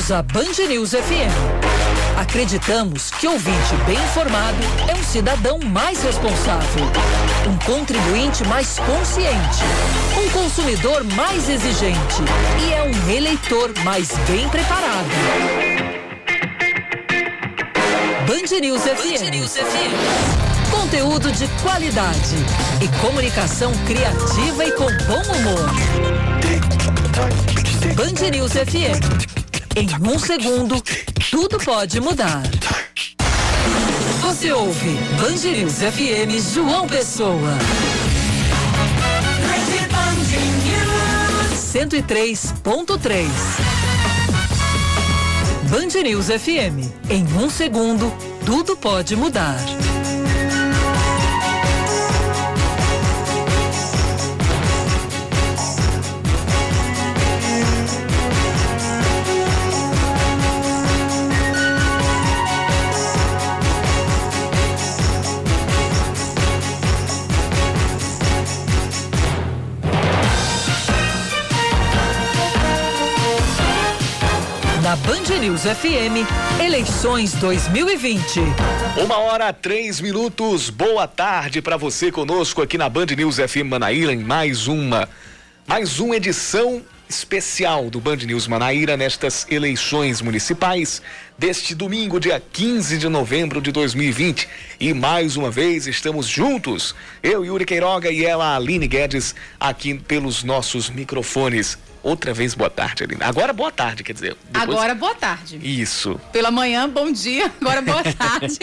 somos a Band News FM. Acreditamos que ouvinte bem informado é um cidadão mais responsável, um contribuinte mais consciente, um consumidor mais exigente e é um eleitor mais bem preparado. Band News FM. Band News FM. Conteúdo de qualidade e comunicação criativa e com bom humor. Band News FM. Em um segundo, tudo pode mudar. Você ouve News FM João Pessoa. 103.3 Band News FM. Em um segundo, tudo pode mudar. Na Band News FM, eleições 2020. Uma hora, três minutos. Boa tarde para você conosco aqui na Band News FM Manaíra em mais uma, mais uma edição especial do Band News Manaíra nestas eleições municipais deste domingo, dia 15 de novembro de 2020. E mais uma vez estamos juntos, eu, Yuri Queiroga e ela, Aline Guedes, aqui pelos nossos microfones. Outra vez, boa tarde, Aline. Agora, boa tarde, quer dizer. Depois... Agora, boa tarde. Isso. Pela manhã, bom dia. Agora, boa tarde.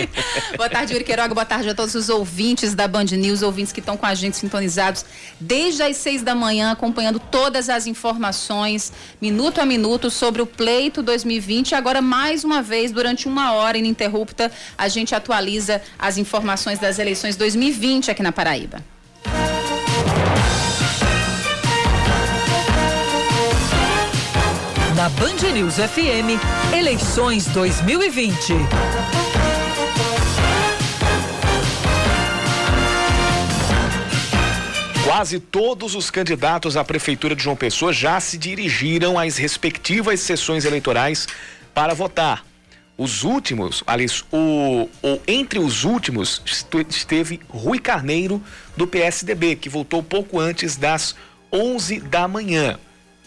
boa tarde, Yuri Queiroga. Boa tarde a todos os ouvintes da Band News, ouvintes que estão com a gente sintonizados desde as seis da manhã, acompanhando todas as informações, minuto a minuto, sobre o pleito 2020. Agora, mais uma vez, durante uma hora ininterrupta, a gente atualiza as informações das eleições 2020 aqui na Paraíba. Na Band News FM, eleições 2020. Quase todos os candidatos à Prefeitura de João Pessoa já se dirigiram às respectivas sessões eleitorais para votar. Os últimos, aliás, o, o, entre os últimos esteve Rui Carneiro, do PSDB, que votou pouco antes das 11 da manhã.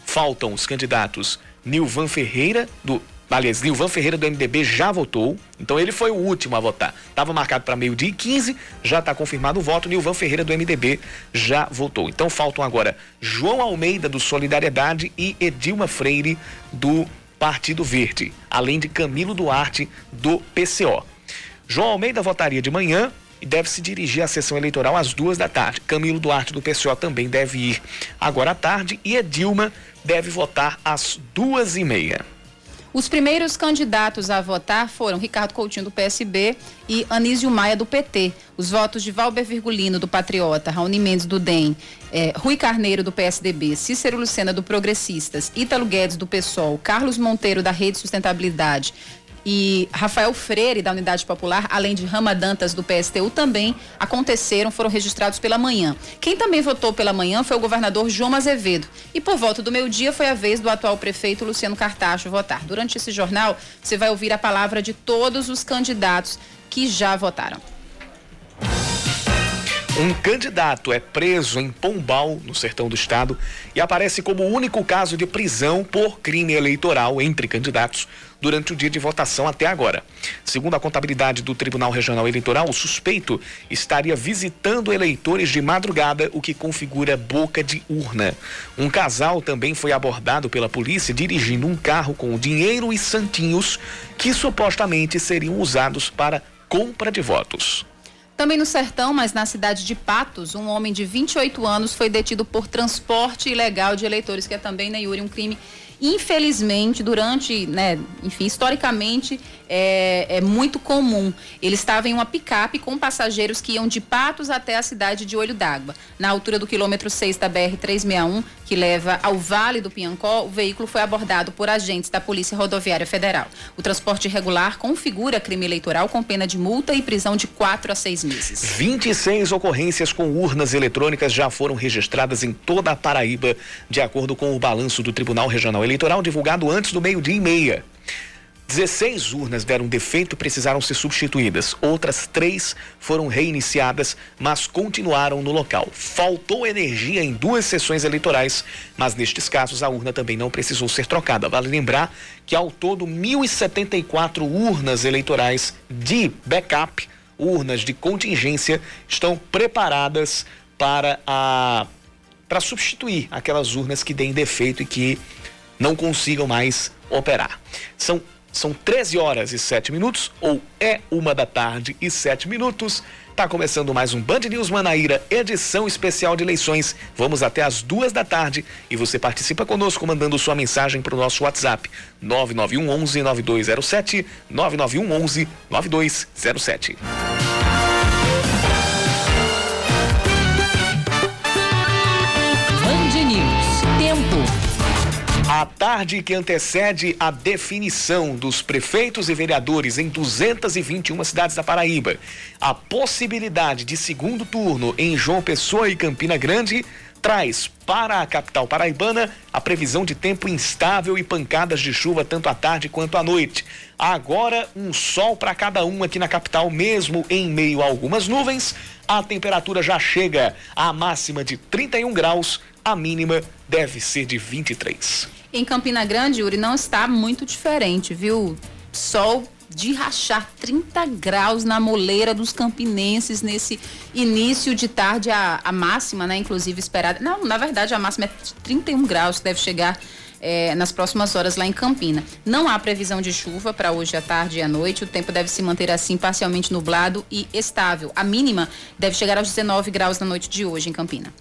Faltam os candidatos Nilvan Ferreira, do. Aliás, Nilvan Ferreira do MDB já votou, então ele foi o último a votar. Estava marcado para meio-dia e 15, já está confirmado o voto. Nilvan Ferreira do MDB já votou. Então faltam agora João Almeida do Solidariedade e Edilma Freire do Partido Verde, além de Camilo Duarte do PCO. João Almeida votaria de manhã e deve se dirigir à sessão eleitoral às duas da tarde. Camilo Duarte do PCO também deve ir agora à tarde e Edilma deve votar às duas e meia. Os primeiros candidatos a votar foram Ricardo Coutinho do PSB e Anísio Maia do PT. Os votos de Valber Virgulino do Patriota, Raoni Mendes do DEM, eh, Rui Carneiro do PSDB, Cícero Lucena do Progressistas, Ítalo Guedes do PSOL, Carlos Monteiro da Rede Sustentabilidade, e Rafael Freire, da Unidade Popular, além de Rama Dantas, do PSTU, também aconteceram, foram registrados pela manhã. Quem também votou pela manhã foi o governador João Azevedo. E por volta do meio-dia foi a vez do atual prefeito Luciano Cartacho votar. Durante esse jornal, você vai ouvir a palavra de todos os candidatos que já votaram. Um candidato é preso em Pombal, no sertão do estado, e aparece como o único caso de prisão por crime eleitoral entre candidatos durante o dia de votação até agora. Segundo a contabilidade do Tribunal Regional Eleitoral, o suspeito estaria visitando eleitores de madrugada, o que configura boca de urna. Um casal também foi abordado pela polícia dirigindo um carro com dinheiro e santinhos que supostamente seriam usados para compra de votos. Também no sertão, mas na cidade de Patos, um homem de 28 anos foi detido por transporte ilegal de eleitores, que é também, né, Yuri, um crime infelizmente, durante, né, enfim, historicamente, é, é, muito comum. Ele estava em uma picape com passageiros que iam de Patos até a cidade de Olho d'Água. Na altura do quilômetro 6 da BR-361, que leva ao Vale do Piancó, o veículo foi abordado por agentes da Polícia Rodoviária Federal. O transporte irregular configura crime eleitoral com pena de multa e prisão de 4 a 6 meses. 26 ocorrências com urnas eletrônicas já foram registradas em toda a Paraíba, de acordo com o balanço do Tribunal Regional Eleitoral divulgado antes do meio-dia e meia. 16 urnas deram defeito e precisaram ser substituídas. Outras três foram reiniciadas, mas continuaram no local. Faltou energia em duas sessões eleitorais, mas nestes casos a urna também não precisou ser trocada. Vale lembrar que ao todo 1.074 urnas eleitorais de backup, urnas de contingência, estão preparadas para a para substituir aquelas urnas que deem defeito e que não consigam mais operar. São são 13 horas e 7 minutos, ou é uma da tarde e 7 minutos. Tá começando mais um Band News Manaíra, edição especial de eleições. Vamos até as duas da tarde e você participa conosco mandando sua mensagem para o nosso WhatsApp 991 11 9207 991 11 9207. A tarde que antecede a definição dos prefeitos e vereadores em 221 cidades da Paraíba, a possibilidade de segundo turno em João Pessoa e Campina Grande traz para a capital paraibana a previsão de tempo instável e pancadas de chuva tanto à tarde quanto à noite. Agora, um sol para cada um aqui na capital, mesmo em meio a algumas nuvens. A temperatura já chega à máxima de 31 graus, a mínima deve ser de 23. Em Campina Grande, Yuri, não está muito diferente, viu? Sol de rachar 30 graus na moleira dos campinenses nesse início de tarde, a, a máxima, né? Inclusive esperada. Não, na verdade, a máxima é 31 graus, que deve chegar é, nas próximas horas lá em Campina. Não há previsão de chuva para hoje à tarde e à noite. O tempo deve se manter assim, parcialmente nublado e estável. A mínima deve chegar aos 19 graus na noite de hoje em Campina.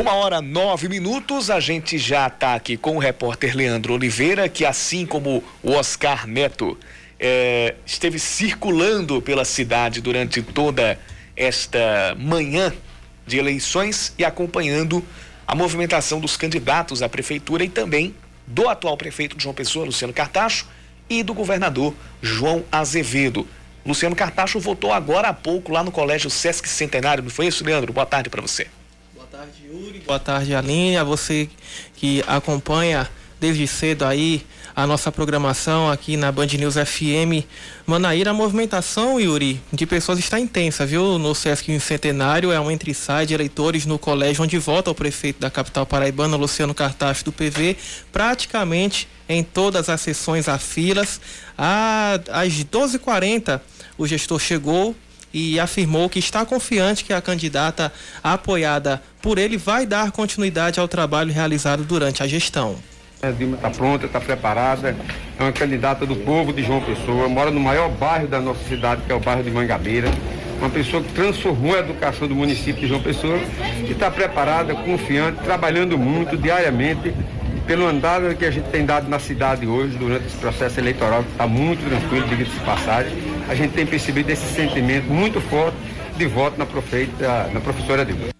Uma hora nove minutos, a gente já está aqui com o repórter Leandro Oliveira, que assim como o Oscar Neto é, esteve circulando pela cidade durante toda esta manhã de eleições e acompanhando a movimentação dos candidatos à prefeitura e também do atual prefeito João Pessoa, Luciano Cartacho, e do governador João Azevedo. Luciano Cartacho votou agora há pouco lá no Colégio Sesc Centenário, não foi isso, Leandro? Boa tarde para você tarde, Yuri. Boa tarde, Aline. A você que acompanha desde cedo aí a nossa programação aqui na Band News FM. Manaíra, a movimentação, Yuri, de pessoas está intensa, viu? No Sesc Centenário é um entre-sai de eleitores no colégio onde vota o prefeito da capital paraibana, Luciano Cartacho, do PV, praticamente em todas as sessões a filas. Às 12h40, o gestor chegou e afirmou que está confiante que a candidata apoiada por ele vai dar continuidade ao trabalho realizado durante a gestão. A Dilma está pronta, está preparada, é uma candidata do povo de João Pessoa, mora no maior bairro da nossa cidade, que é o bairro de Mangabeira. Uma pessoa que transformou a educação do município de João Pessoa e está preparada, confiante, trabalhando muito diariamente pelo andar que a gente tem dado na cidade hoje, durante esse processo eleitoral, que está muito tranquilo, diga-se de passagem, a gente tem percebido esse sentimento muito forte de voto na, prefeita, na professora Dilma.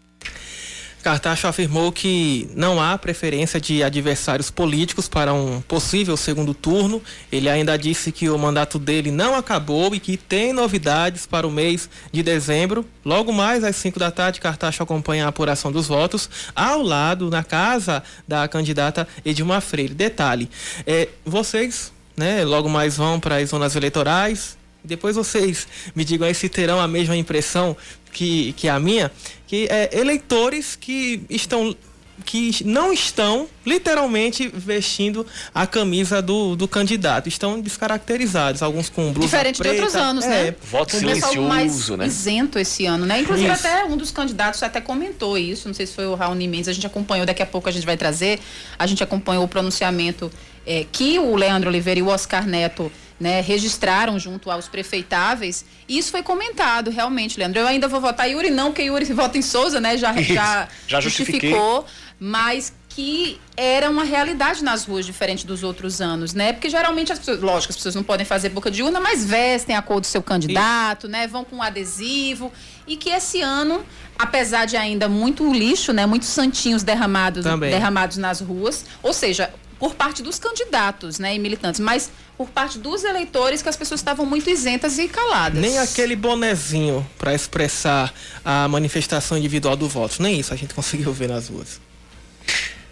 Cartacho afirmou que não há preferência de adversários políticos para um possível segundo turno. Ele ainda disse que o mandato dele não acabou e que tem novidades para o mês de dezembro. Logo mais às 5 da tarde, Cartacho acompanha a apuração dos votos ao lado, na casa da candidata Edilma Freire. Detalhe: é, vocês, né, logo mais vão para as zonas eleitorais. Depois vocês me digam aí se terão a mesma impressão que, que a minha, que é eleitores que estão que não estão literalmente vestindo a camisa do, do candidato, estão descaracterizados, alguns com blusa Diferente preta, de outros anos, é, né? Voto silencioso, mais né? isento esse ano, né? Inclusive Isso. até um dos candidatos até comentou isso, não sei se foi o Raul Mendes, a gente acompanhou, daqui a pouco a gente vai trazer, a gente acompanhou o pronunciamento é, que o Leandro Oliveira e o Oscar Neto né, registraram junto aos prefeitáveis. E isso foi comentado, realmente, Leandro. Eu ainda vou votar Yuri, não, porque Yuri vota em Souza, né? Já, já, Já justifiquei. justificou, mas que era uma realidade nas ruas, diferente dos outros anos, né? Porque geralmente as pessoas, lógico, as pessoas não podem fazer boca de urna, mas vestem a cor do seu candidato, né? Vão com um adesivo. E que esse ano, apesar de ainda muito lixo, né? Muitos santinhos derramados, Também. derramados nas ruas. Ou seja, por parte dos candidatos, né, e militantes, mas por parte dos eleitores que as pessoas estavam muito isentas e caladas. Nem aquele bonezinho para expressar a manifestação individual do voto, nem isso a gente conseguiu ver nas ruas.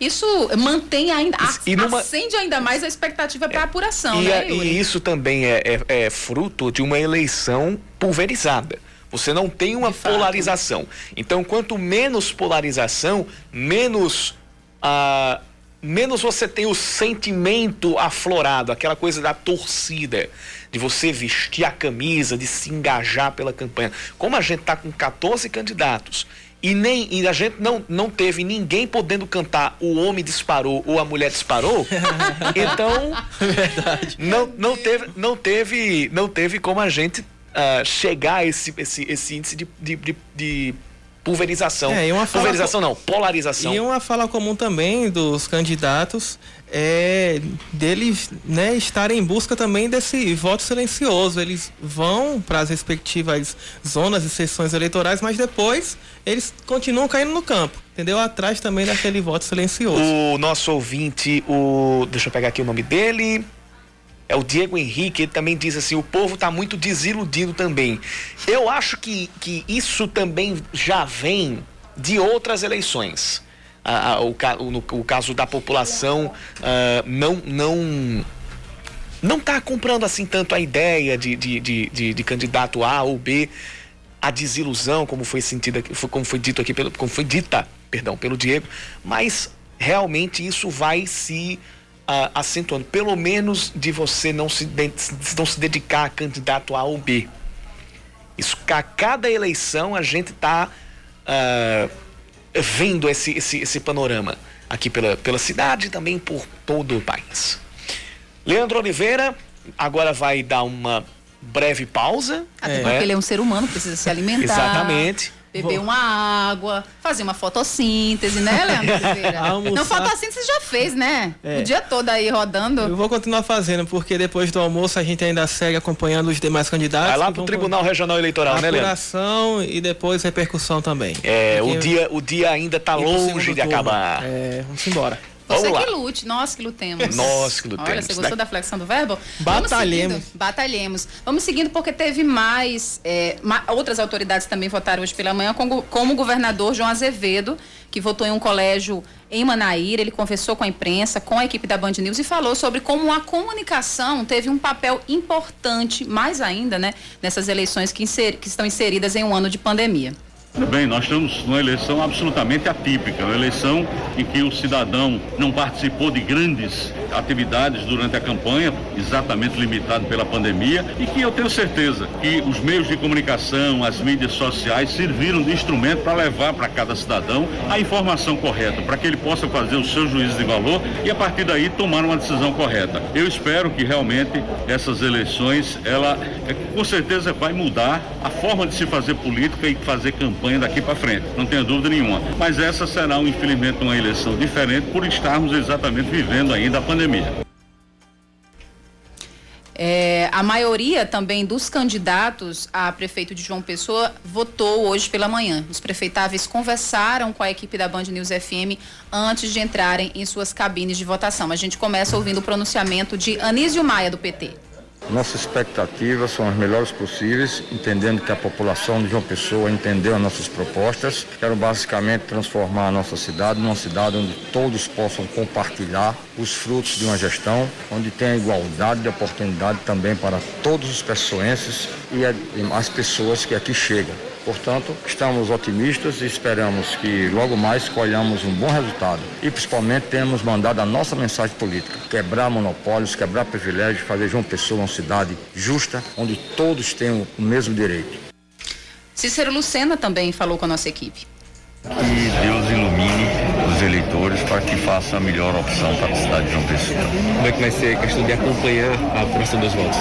Isso mantém ainda, e numa... acende ainda mais a expectativa para a apuração, e, né, Yuri? E isso também é, é, é, fruto de uma eleição pulverizada. Você não tem uma polarização. Então, quanto menos polarização, menos ah, menos você tem o sentimento aflorado, aquela coisa da torcida, de você vestir a camisa, de se engajar pela campanha. Como a gente está com 14 candidatos e nem e a gente não, não teve ninguém podendo cantar o homem disparou ou a mulher disparou, então Verdade. não, não teve não teve não teve como a gente uh, chegar a esse, esse, esse índice de, de, de, de pulverização. É, uma pulverização não, polarização. E uma fala comum também dos candidatos é deles né, estarem em busca também desse voto silencioso. Eles vão para as respectivas zonas e sessões eleitorais, mas depois eles continuam caindo no campo, entendeu? Atrás também daquele voto silencioso. O nosso ouvinte, o. Deixa eu pegar aqui o nome dele é o Diego Henrique, ele também diz assim: o povo está muito desiludido também. Eu acho que, que isso também já vem de outras eleições. Ah, o, o, no, o caso da população ah, não não não está comprando assim tanto a ideia de, de, de, de, de candidato A ou B a desilusão como foi sentida como foi dito aqui pelo como foi dita perdão pelo Diego mas realmente isso vai se uh, acentuando, pelo menos de você não se, de, não se dedicar a candidato A ou B. Isso, a cada eleição a gente está ah, vendo esse, esse, esse panorama aqui pela, pela cidade e também por todo o país. Leandro Oliveira agora vai dar uma breve pausa. Até é. porque ele é um ser humano, precisa se alimentar. Exatamente beber Vou. uma água, fazer uma fotossíntese, né, Leandro Não, fotossíntese você já fez, né? É. O dia todo aí rodando. Eu vou continuar fazendo, porque depois do almoço a gente ainda segue acompanhando os demais candidatos. Vai lá pro Tribunal Regional Eleitoral, né, Leandro? Apuração e depois repercussão também. É, porque o dia, o dia ainda tá longe de acabar. É, vamos embora. Você que lute, nós que lutemos. Nós que lutemos. Olha, você gostou da flexão do verbo? Batalhemos. batalhemos. Vamos seguindo porque teve mais, é, outras autoridades também votaram hoje pela manhã, como, como o governador João Azevedo, que votou em um colégio em Manaíra. Ele conversou com a imprensa, com a equipe da Band News e falou sobre como a comunicação teve um papel importante, mais ainda, né, nessas eleições que, inser, que estão inseridas em um ano de pandemia. Bem, nós estamos numa eleição absolutamente atípica, uma eleição em que o cidadão não participou de grandes atividades durante a campanha, exatamente limitado pela pandemia, e que eu tenho certeza que os meios de comunicação, as mídias sociais serviram de instrumento para levar para cada cidadão a informação correta, para que ele possa fazer o seu juízo de valor e a partir daí tomar uma decisão correta. Eu espero que realmente essas eleições, ela com certeza vai mudar a forma de se fazer política e fazer campanha daqui para frente, não tenha dúvida nenhuma. Mas essa será, infelizmente, uma eleição diferente por estarmos exatamente vivendo ainda a pandemia. É, a maioria também dos candidatos a prefeito de João Pessoa votou hoje pela manhã. Os prefeitáveis conversaram com a equipe da Band News FM antes de entrarem em suas cabines de votação. A gente começa ouvindo o pronunciamento de Anísio Maia, do PT. Nossas expectativas são as melhores possíveis, entendendo que a população de João Pessoa entendeu as nossas propostas. Quero basicamente transformar a nossa cidade numa cidade onde todos possam compartilhar os frutos de uma gestão, onde tenha igualdade de oportunidade também para todos os pessoenses e as pessoas que aqui chegam. Portanto, estamos otimistas e esperamos que logo mais colhamos um bom resultado. E principalmente temos mandado a nossa mensagem política: quebrar monopólios, quebrar privilégios, fazer João Pessoa uma cidade justa, onde todos tenham o mesmo direito. Cícero Lucena também falou com a nossa equipe. Que Deus ilumine eleitores para que façam a melhor opção para a cidade de João Pessoa. Como é que vai ser a questão de acompanhar a apuração dos votos?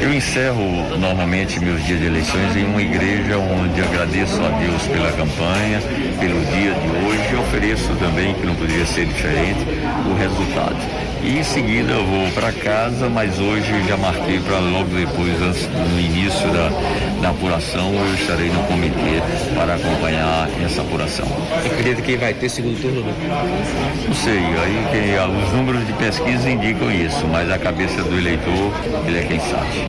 Eu encerro normalmente meus dias de eleições em uma igreja onde agradeço a Deus pela campanha, pelo dia de hoje e ofereço também, que não poderia ser diferente, o resultado. E em seguida eu vou para casa, mas hoje já marquei para logo depois, antes, no início da, da apuração, eu estarei no comitê para acompanhar essa apuração. Acredita que vai ter segundo turno? Não sei, aí que os números de pesquisa indicam isso, mas a cabeça do eleitor, ele é quem sabe.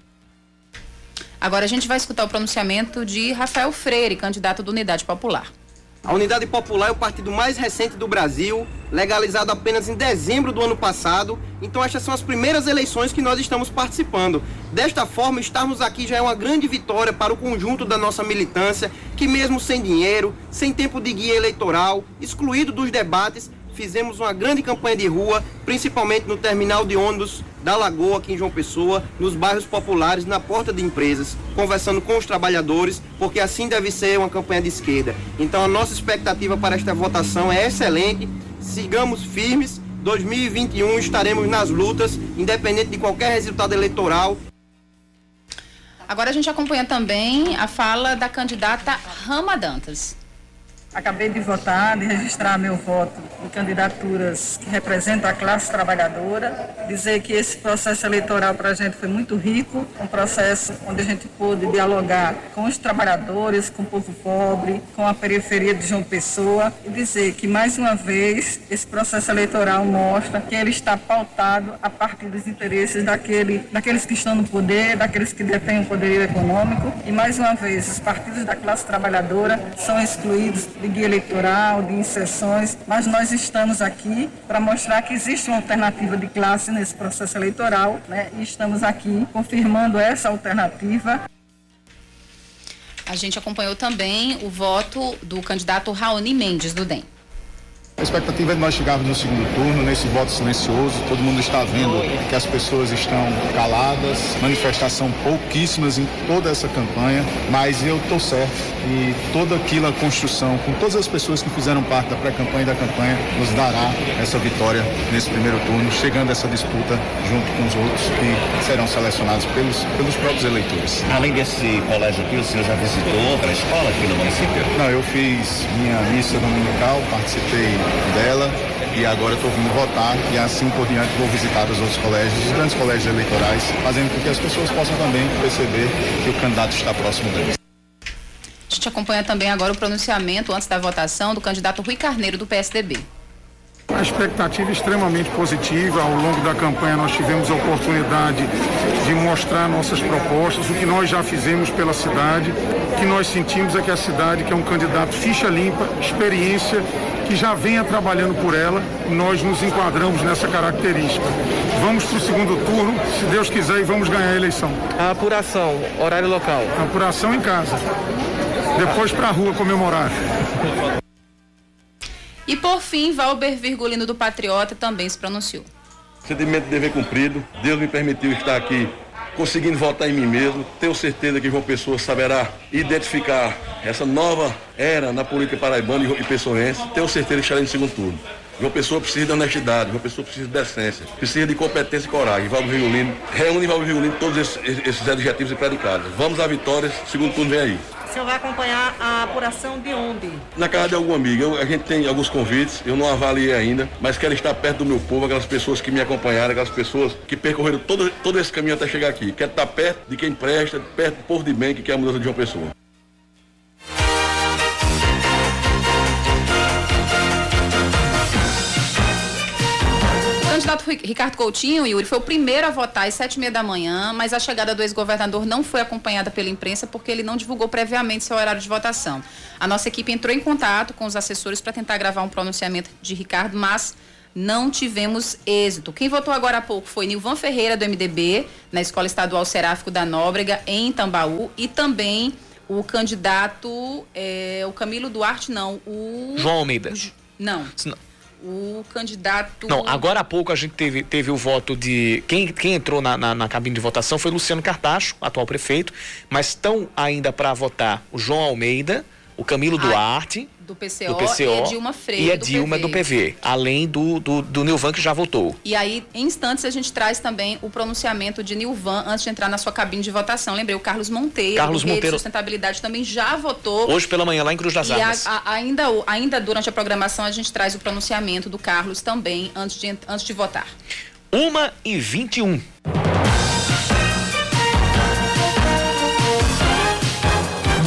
Agora a gente vai escutar o pronunciamento de Rafael Freire, candidato da Unidade Popular. A Unidade Popular é o partido mais recente do Brasil, legalizado apenas em dezembro do ano passado. Então, estas são as primeiras eleições que nós estamos participando. Desta forma, estarmos aqui já é uma grande vitória para o conjunto da nossa militância, que, mesmo sem dinheiro, sem tempo de guia eleitoral, excluído dos debates, fizemos uma grande campanha de rua, principalmente no terminal de ônibus da Lagoa, aqui em João Pessoa, nos bairros populares, na porta de empresas, conversando com os trabalhadores, porque assim deve ser uma campanha de esquerda. Então a nossa expectativa para esta votação é excelente, sigamos firmes. 2021 estaremos nas lutas, independente de qualquer resultado eleitoral. Agora a gente acompanha também a fala da candidata Rama Dantas. Acabei de votar, de registrar meu voto em candidaturas que representam a classe trabalhadora. Dizer que esse processo eleitoral para a gente foi muito rico, um processo onde a gente pôde dialogar com os trabalhadores, com o povo pobre, com a periferia de João Pessoa. E dizer que, mais uma vez, esse processo eleitoral mostra que ele está pautado a partir dos interesses daquele, daqueles que estão no poder, daqueles que detêm o poderio econômico. E, mais uma vez, os partidos da classe trabalhadora são excluídos de guia eleitoral, de inserções, mas nós estamos aqui para mostrar que existe uma alternativa de classe nesse processo eleitoral, né? E estamos aqui confirmando essa alternativa. A gente acompanhou também o voto do candidato Raoni Mendes, do DEM. A expectativa é de nós chegarmos no segundo turno, nesse voto silencioso. Todo mundo está vendo que as pessoas estão caladas, manifestação pouquíssimas em toda essa campanha, mas eu estou certo e toda aquela construção, com todas as pessoas que fizeram parte da pré-campanha e da campanha, nos dará essa vitória nesse primeiro turno, chegando a essa disputa junto com os outros que serão selecionados pelos, pelos próprios eleitores. Além desse colégio aqui, o senhor já visitou outra escola aqui no município? Não, eu fiz minha missa dominical, participei dela e agora estou vindo votar e assim por diante vou visitar os outros colégios, os grandes colégios eleitorais, fazendo com que as pessoas possam também perceber que o candidato está próximo deles. A gente acompanha também agora o pronunciamento antes da votação do candidato Rui Carneiro do PSDB. A expectativa é extremamente positiva. Ao longo da campanha nós tivemos a oportunidade de mostrar nossas propostas, o que nós já fizemos pela cidade. O que nós sentimos é que a cidade, que é um candidato ficha limpa, experiência, que já venha trabalhando por ela, nós nos enquadramos nessa característica. Vamos para o segundo turno, se Deus quiser, e vamos ganhar a eleição. A apuração, horário local. A apuração em casa. Depois para a rua comemorar. E por fim, Valber Virgulino do Patriota também se pronunciou. Sentimento de dever cumprido. Deus me permitiu estar aqui conseguindo votar em mim mesmo. Tenho certeza que João Pessoa saberá identificar essa nova era na política paraibana e pessoense. Tenho certeza que estarei no segundo turno. João Pessoa precisa de honestidade, João Pessoa precisa de decência, precisa de competência e coragem. Valdo Virgulino, reúne Valdo Virgulino todos esses, esses adjetivos e predicados. Vamos à vitória, segundo turno vem aí. O senhor vai acompanhar a apuração de onde? Na casa de algum amigo. Eu, a gente tem alguns convites, eu não avaliei ainda, mas quero estar perto do meu povo, aquelas pessoas que me acompanharam, aquelas pessoas que percorreram todo, todo esse caminho até chegar aqui. Quero estar perto de quem presta, perto do povo de bem que quer a mudança de uma pessoa. Ricardo Coutinho, Yuri, foi o primeiro a votar às sete e meia da manhã, mas a chegada do ex-governador não foi acompanhada pela imprensa porque ele não divulgou previamente seu horário de votação. A nossa equipe entrou em contato com os assessores para tentar gravar um pronunciamento de Ricardo, mas não tivemos êxito. Quem votou agora há pouco foi Nilvan Ferreira, do MDB, na Escola Estadual Seráfico da Nóbrega, em Tambaú, e também o candidato, é, o Camilo Duarte, não, o... João Almeida. O, não. não o candidato. Não, agora há pouco a gente teve, teve o voto de. Quem, quem entrou na, na, na cabine de votação foi Luciano Cartacho, atual prefeito, mas estão ainda para votar o João Almeida, o Camilo Duarte do PCO, do PCO e a Dilma Freire. E a Dilma do PV, do PV além do, do, do, Nilvan que já votou. E aí, em instantes, a gente traz também o pronunciamento de Nilvan antes de entrar na sua cabine de votação. Lembrei, o Carlos Monteiro, Carlos Monteiro. de Sustentabilidade, também já votou. Hoje pela manhã, lá em Cruz das Armas. E ainda, ainda durante a programação, a gente traz o pronunciamento do Carlos também antes de, antes de votar. 1 e 21.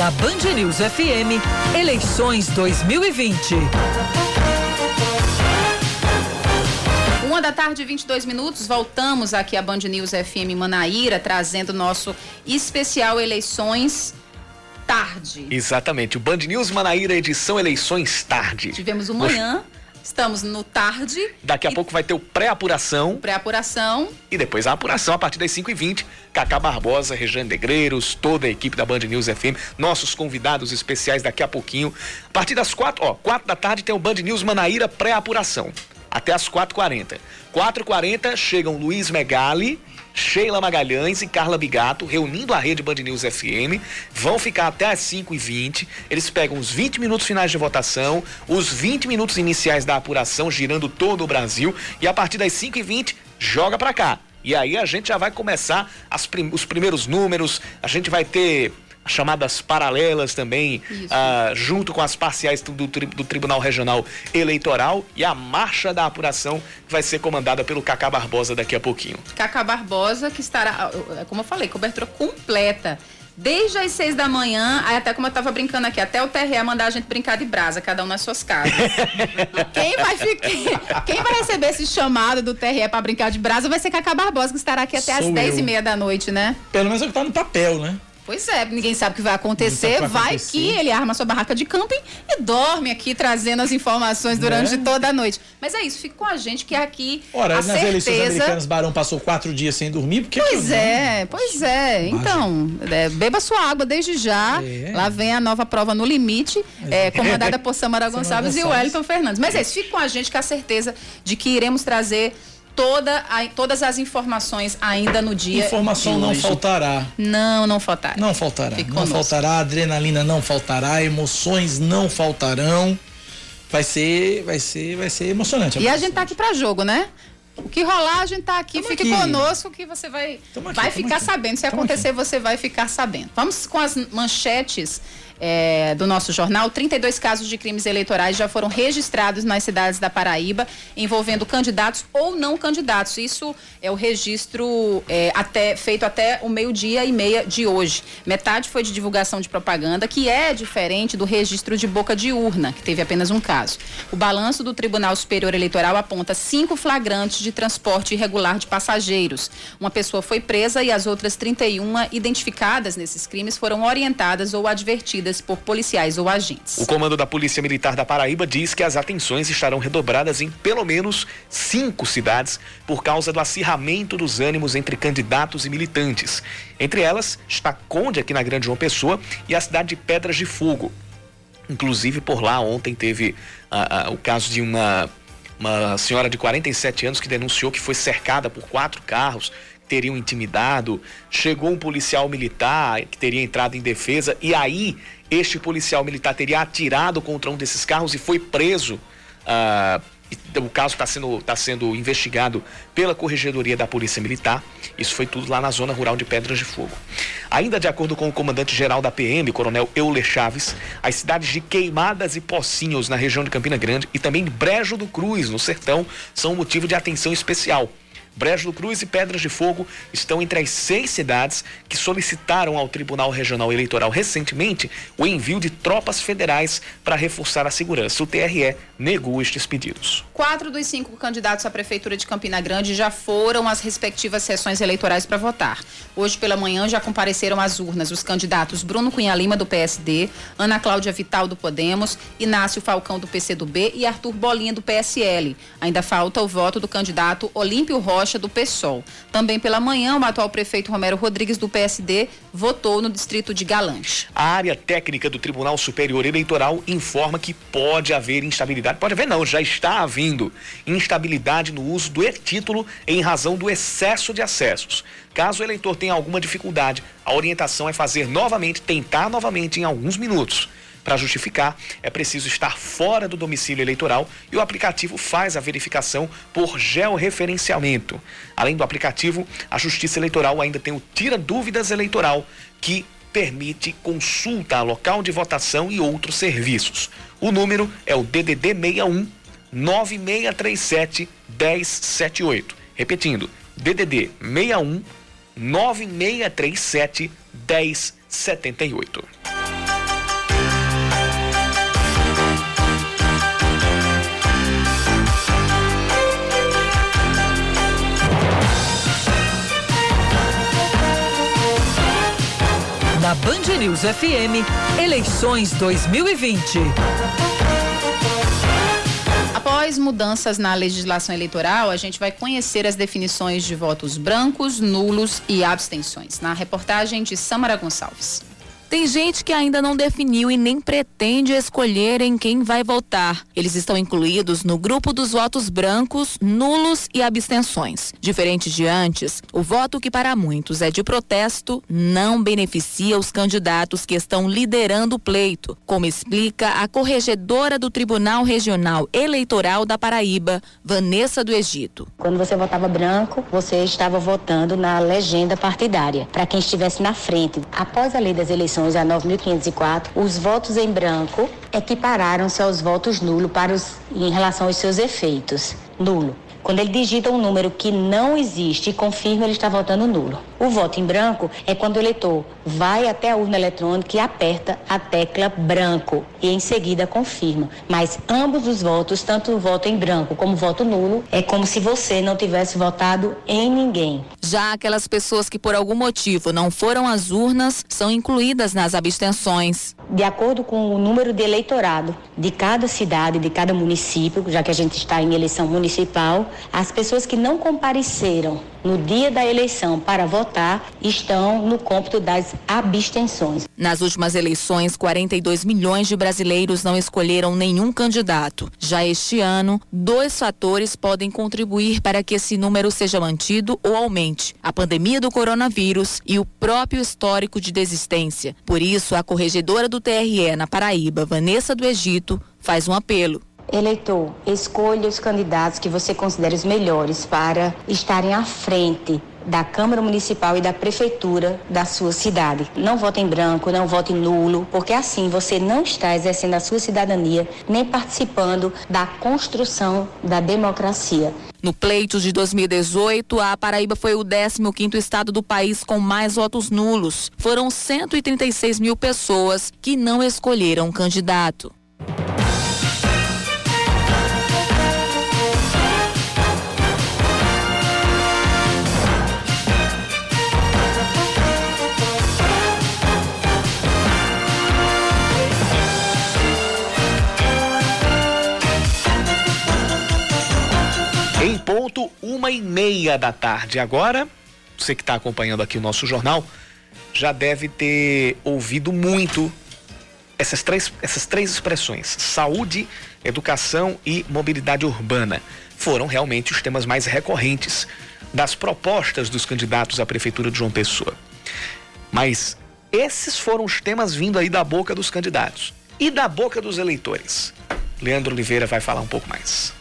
Na Band News FM, eleições 2020. Uma da tarde, 22 minutos. Voltamos aqui à Band News FM Manaíra, trazendo nosso especial Eleições Tarde. Exatamente. O Band News Manaíra, edição Eleições Tarde. Tivemos o manhã, estamos no tarde. Daqui a pouco vai ter o pré-apuração. Pré-apuração. E depois a apuração a partir das 5h20. Cacá Barbosa, Rejane Negreiros, toda a equipe da Band News FM, nossos convidados especiais daqui a pouquinho. A partir das 4, ó, 4 da tarde tem o Band News Manaíra pré-apuração. Até as 4h40. 4h40 chegam Luiz Megali. Sheila Magalhães e Carla Bigato reunindo a rede Band News FM. Vão ficar até as 5h20. Eles pegam os 20 minutos finais de votação, os 20 minutos iniciais da apuração, girando todo o Brasil. E a partir das 5h20, joga para cá. E aí a gente já vai começar prim os primeiros números, a gente vai ter chamadas paralelas também, ah, junto com as parciais do, do, do, Tribunal Regional Eleitoral e a marcha da apuração que vai ser comandada pelo Cacá Barbosa daqui a pouquinho. Cacá Barbosa, que estará, como eu falei, cobertura completa. Desde as seis da manhã, até como eu tava brincando aqui, até o TRE mandar a gente brincar de brasa, cada um nas suas casas. quem vai ficar, quem vai receber esse chamado do TRE para brincar de brasa vai ser Cacá Barbosa, que estará aqui até Sou às dez eu. e meia da noite, né? Pelo menos é o que tá no papel, né? Pois é, ninguém sabe o que vai acontecer. Vai, vai que ele arma sua barraca de camping e dorme aqui trazendo as informações durante né? toda a noite. Mas é isso, fica com a gente que aqui. Ora, a nas certeza... eleições americanas, Barão passou quatro dias sem dormir. Porque pois é, pois é. Então, é, beba sua água desde já. É. Lá vem a nova prova no limite, é, comandada por Samara Gonçalves, Gonçalves e o Wellington Fernandes. Mas é isso, fique com a gente com a certeza de que iremos trazer toda a, todas as informações ainda no dia. Informação não faltará. Não, não faltará. Não faltará. Fique não conosco. faltará, adrenalina não faltará, emoções não faltarão. Vai ser, vai ser, vai ser emocionante. E a gente tá aqui para jogo, né? O que rolar, a gente tá aqui, tamo fique aqui. conosco que você vai, aqui, vai ficar aqui. sabendo. Se acontecer, aqui. você vai ficar sabendo. Vamos com as manchetes é, do nosso jornal, 32 casos de crimes eleitorais já foram registrados nas cidades da Paraíba, envolvendo candidatos ou não candidatos. Isso é o registro é, até, feito até o meio-dia e meia de hoje. Metade foi de divulgação de propaganda, que é diferente do registro de boca de urna, que teve apenas um caso. O balanço do Tribunal Superior Eleitoral aponta cinco flagrantes de transporte irregular de passageiros. Uma pessoa foi presa e as outras 31 identificadas nesses crimes foram orientadas ou advertidas por policiais ou agentes. O comando da Polícia Militar da Paraíba diz que as atenções estarão redobradas em pelo menos cinco cidades por causa do acirramento dos ânimos entre candidatos e militantes. Entre elas está Conde, aqui na Grande João Pessoa, e a cidade de Pedras de Fogo. Inclusive, por lá, ontem teve ah, ah, o caso de uma, uma senhora de 47 anos que denunciou que foi cercada por quatro carros teriam intimidado. Chegou um policial militar que teria entrado em defesa e aí este policial militar teria atirado contra um desses carros e foi preso. Ah, o caso está sendo, tá sendo investigado pela Corregedoria da Polícia Militar. Isso foi tudo lá na zona rural de Pedras de Fogo. Ainda de acordo com o comandante-geral da PM, Coronel Euler Chaves, as cidades de Queimadas e Pocinhos, na região de Campina Grande, e também Brejo do Cruz, no Sertão, são motivo de atenção especial. Brejo do Cruz e Pedras de Fogo estão entre as seis cidades que solicitaram ao Tribunal Regional Eleitoral recentemente o envio de tropas federais para reforçar a segurança. O TRE negou estes pedidos. Quatro dos cinco candidatos à Prefeitura de Campina Grande já foram às respectivas sessões eleitorais para votar. Hoje pela manhã já compareceram às urnas os candidatos Bruno Cunha Lima, do PSD, Ana Cláudia Vital, do Podemos, Inácio Falcão, do PCdoB e Arthur Bolinha, do PSL. Ainda falta o voto do candidato Olímpio Rocha Rocha, do PSOL. Também pela manhã, o atual prefeito Romero Rodrigues, do PSD, votou no distrito de Galanche. A área técnica do Tribunal Superior Eleitoral informa que pode haver instabilidade. Pode haver, não, já está havendo instabilidade no uso do e-título em razão do excesso de acessos. Caso o eleitor tenha alguma dificuldade, a orientação é fazer novamente, tentar novamente em alguns minutos. Para justificar, é preciso estar fora do domicílio eleitoral e o aplicativo faz a verificação por georreferenciamento. Além do aplicativo, a Justiça Eleitoral ainda tem o Tira Dúvidas Eleitoral, que permite consulta a local de votação e outros serviços. O número é o DDD 61 9637 1078. Repetindo, DDD 61 9637 1078. Na Band News FM, eleições 2020. Após mudanças na legislação eleitoral, a gente vai conhecer as definições de votos brancos, nulos e abstenções. Na reportagem de Samara Gonçalves. Tem gente que ainda não definiu e nem pretende escolher em quem vai votar. Eles estão incluídos no grupo dos votos brancos, nulos e abstenções. Diferente de antes, o voto que para muitos é de protesto não beneficia os candidatos que estão liderando o pleito, como explica a corregedora do Tribunal Regional Eleitoral da Paraíba, Vanessa do Egito. Quando você votava branco, você estava votando na legenda partidária, para quem estivesse na frente. Após a lei das eleições eleições, a 9.504, os votos em branco equipararam-se aos votos nulos para os, em relação aos seus efeitos. Nulo. Quando ele digita um número que não existe e confirma, ele está votando nulo. O voto em branco é quando o eleitor vai até a urna eletrônica e aperta a tecla branco e em seguida confirma. Mas ambos os votos, tanto o voto em branco como o voto nulo, é como se você não tivesse votado em ninguém. Já aquelas pessoas que por algum motivo não foram às urnas são incluídas nas abstenções. De acordo com o número de eleitorado de cada cidade, de cada município, já que a gente está em eleição municipal, as pessoas que não compareceram no dia da eleição para votar estão no cômputo das abstenções. Nas últimas eleições, 42 milhões de brasileiros não escolheram nenhum candidato. Já este ano, dois fatores podem contribuir para que esse número seja mantido ou aumente: a pandemia do coronavírus e o próprio histórico de desistência. Por isso, a corregedora do TRE na Paraíba, Vanessa do Egito, faz um apelo. Eleitor, escolha os candidatos que você considera os melhores para estarem à frente da Câmara Municipal e da Prefeitura da sua cidade. Não vote em branco, não vote nulo, porque assim você não está exercendo a sua cidadania nem participando da construção da democracia. No pleito de 2018, a Paraíba foi o 15º estado do país com mais votos nulos. Foram 136 mil pessoas que não escolheram um candidato. E meia da tarde. Agora, você que está acompanhando aqui o nosso jornal, já deve ter ouvido muito essas três, essas três expressões: saúde, educação e mobilidade urbana. Foram realmente os temas mais recorrentes das propostas dos candidatos à Prefeitura de João Pessoa. Mas esses foram os temas vindo aí da boca dos candidatos e da boca dos eleitores. Leandro Oliveira vai falar um pouco mais.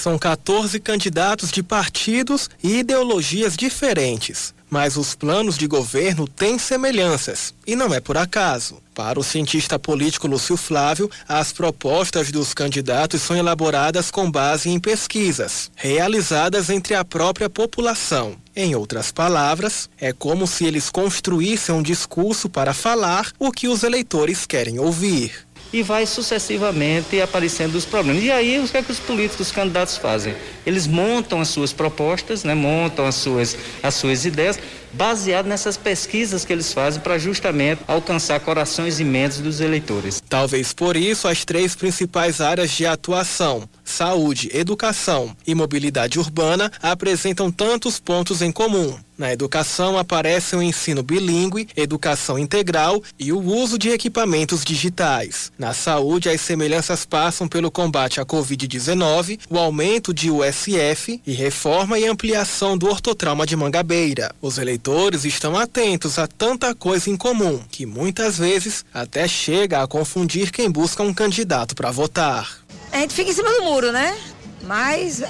São 14 candidatos de partidos e ideologias diferentes, mas os planos de governo têm semelhanças, e não é por acaso. Para o cientista político Lúcio Flávio, as propostas dos candidatos são elaboradas com base em pesquisas, realizadas entre a própria população. Em outras palavras, é como se eles construíssem um discurso para falar o que os eleitores querem ouvir e vai sucessivamente aparecendo os problemas. E aí, o que é que os políticos, os candidatos fazem? Eles montam as suas propostas, né, montam as suas, as suas ideias, baseado nessas pesquisas que eles fazem para justamente alcançar corações e mentes dos eleitores. Talvez por isso as três principais áreas de atuação, saúde, educação e mobilidade urbana, apresentam tantos pontos em comum. Na educação aparece o ensino bilíngue, educação integral e o uso de equipamentos digitais. Na saúde, as semelhanças passam pelo combate à Covid-19, o aumento de USF e reforma e ampliação do ortotrauma de Mangabeira. Os eleitores estão atentos a tanta coisa em comum que muitas vezes até chega a confundir quem busca um candidato para votar. A gente fica em cima do muro, né? Mas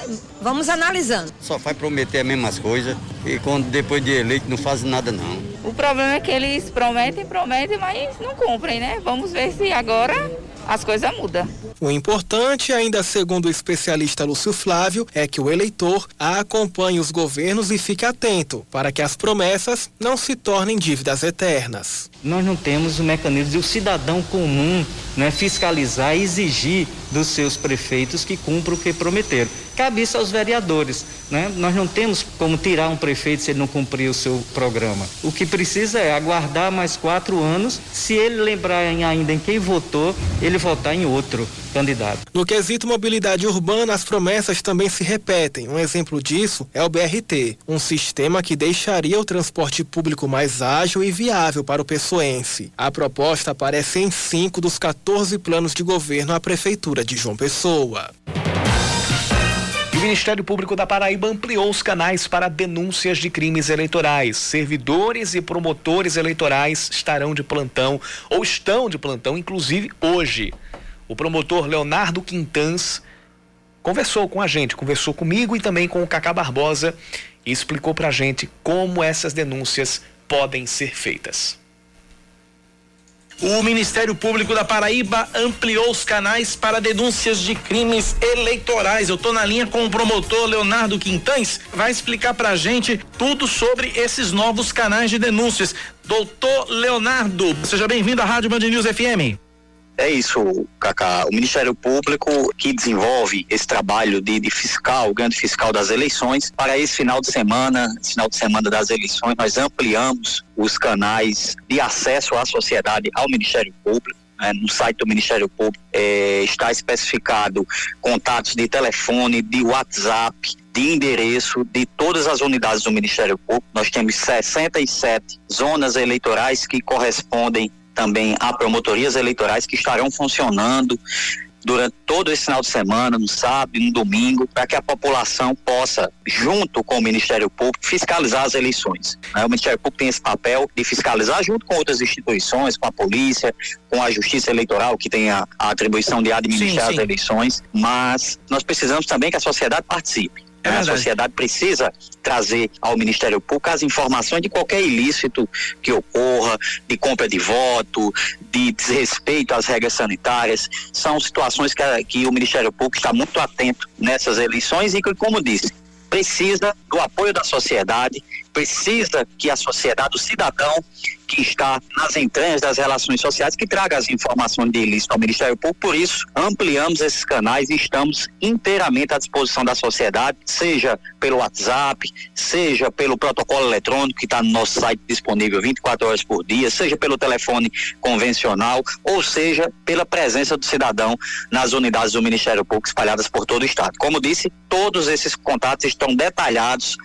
vamos analisando. Só faz prometer as mesmas coisas e quando depois de eleito não faz nada não. O problema é que eles prometem, prometem, mas não cumprem, né? Vamos ver se agora as coisas mudam. O importante, ainda segundo o especialista Lúcio Flávio, é que o eleitor acompanhe os governos e fique atento para que as promessas não se tornem dívidas eternas. Nós não temos o mecanismo de o cidadão comum né, fiscalizar e exigir dos seus prefeitos que cumpram o que prometeram. Cabe isso aos vereadores. Né? Nós não temos como tirar um prefeito se ele não cumprir o seu programa. O que precisa é aguardar mais quatro anos. Se ele lembrar ainda em quem votou, ele votar em outro candidato. No quesito mobilidade urbana, as promessas também se repetem. Um exemplo disso é o BRT, um sistema que deixaria o transporte público mais ágil e viável para o pessoense. A proposta aparece em cinco dos 14 planos de governo à Prefeitura de João Pessoa. O Ministério Público da Paraíba ampliou os canais para denúncias de crimes eleitorais. Servidores e promotores eleitorais estarão de plantão ou estão de plantão, inclusive hoje. O promotor Leonardo Quintans conversou com a gente, conversou comigo e também com o Cacá Barbosa e explicou para a gente como essas denúncias podem ser feitas. O Ministério Público da Paraíba ampliou os canais para denúncias de crimes eleitorais. Eu estou na linha com o promotor Leonardo Quintães, vai explicar para a gente tudo sobre esses novos canais de denúncias. Doutor Leonardo, seja bem-vindo à Rádio Band News FM. É isso, Cacá. O Ministério Público que desenvolve esse trabalho de, de fiscal, grande fiscal das eleições, para esse final de semana, final de semana das eleições, nós ampliamos os canais de acesso à sociedade ao Ministério Público. Né? no site do Ministério Público é, está especificado contatos de telefone, de WhatsApp, de endereço de todas as unidades do Ministério Público. Nós temos 67 zonas eleitorais que correspondem também a promotorias eleitorais que estarão funcionando durante todo esse final de semana, no sábado e no domingo, para que a população possa, junto com o Ministério Público, fiscalizar as eleições. Né? O Ministério Público tem esse papel de fiscalizar junto com outras instituições, com a polícia, com a Justiça Eleitoral, que tem a, a atribuição de administrar sim, sim. as eleições, mas nós precisamos também que a sociedade participe. É a sociedade precisa trazer ao Ministério Público as informações de qualquer ilícito que ocorra, de compra de voto, de desrespeito às regras sanitárias. São situações que, que o Ministério Público está muito atento nessas eleições e que, como disse, precisa do apoio da sociedade, precisa que a sociedade, o cidadão que está nas entranhas das relações sociais, que traga as informações de ilícito ao Ministério Público. Por isso, ampliamos esses canais e estamos inteiramente à disposição da sociedade, seja pelo WhatsApp, seja pelo protocolo eletrônico que está no nosso site disponível 24 horas por dia, seja pelo telefone convencional, ou seja pela presença do cidadão nas unidades do Ministério Público espalhadas por todo o estado. Como disse, todos esses contatos estão detalhados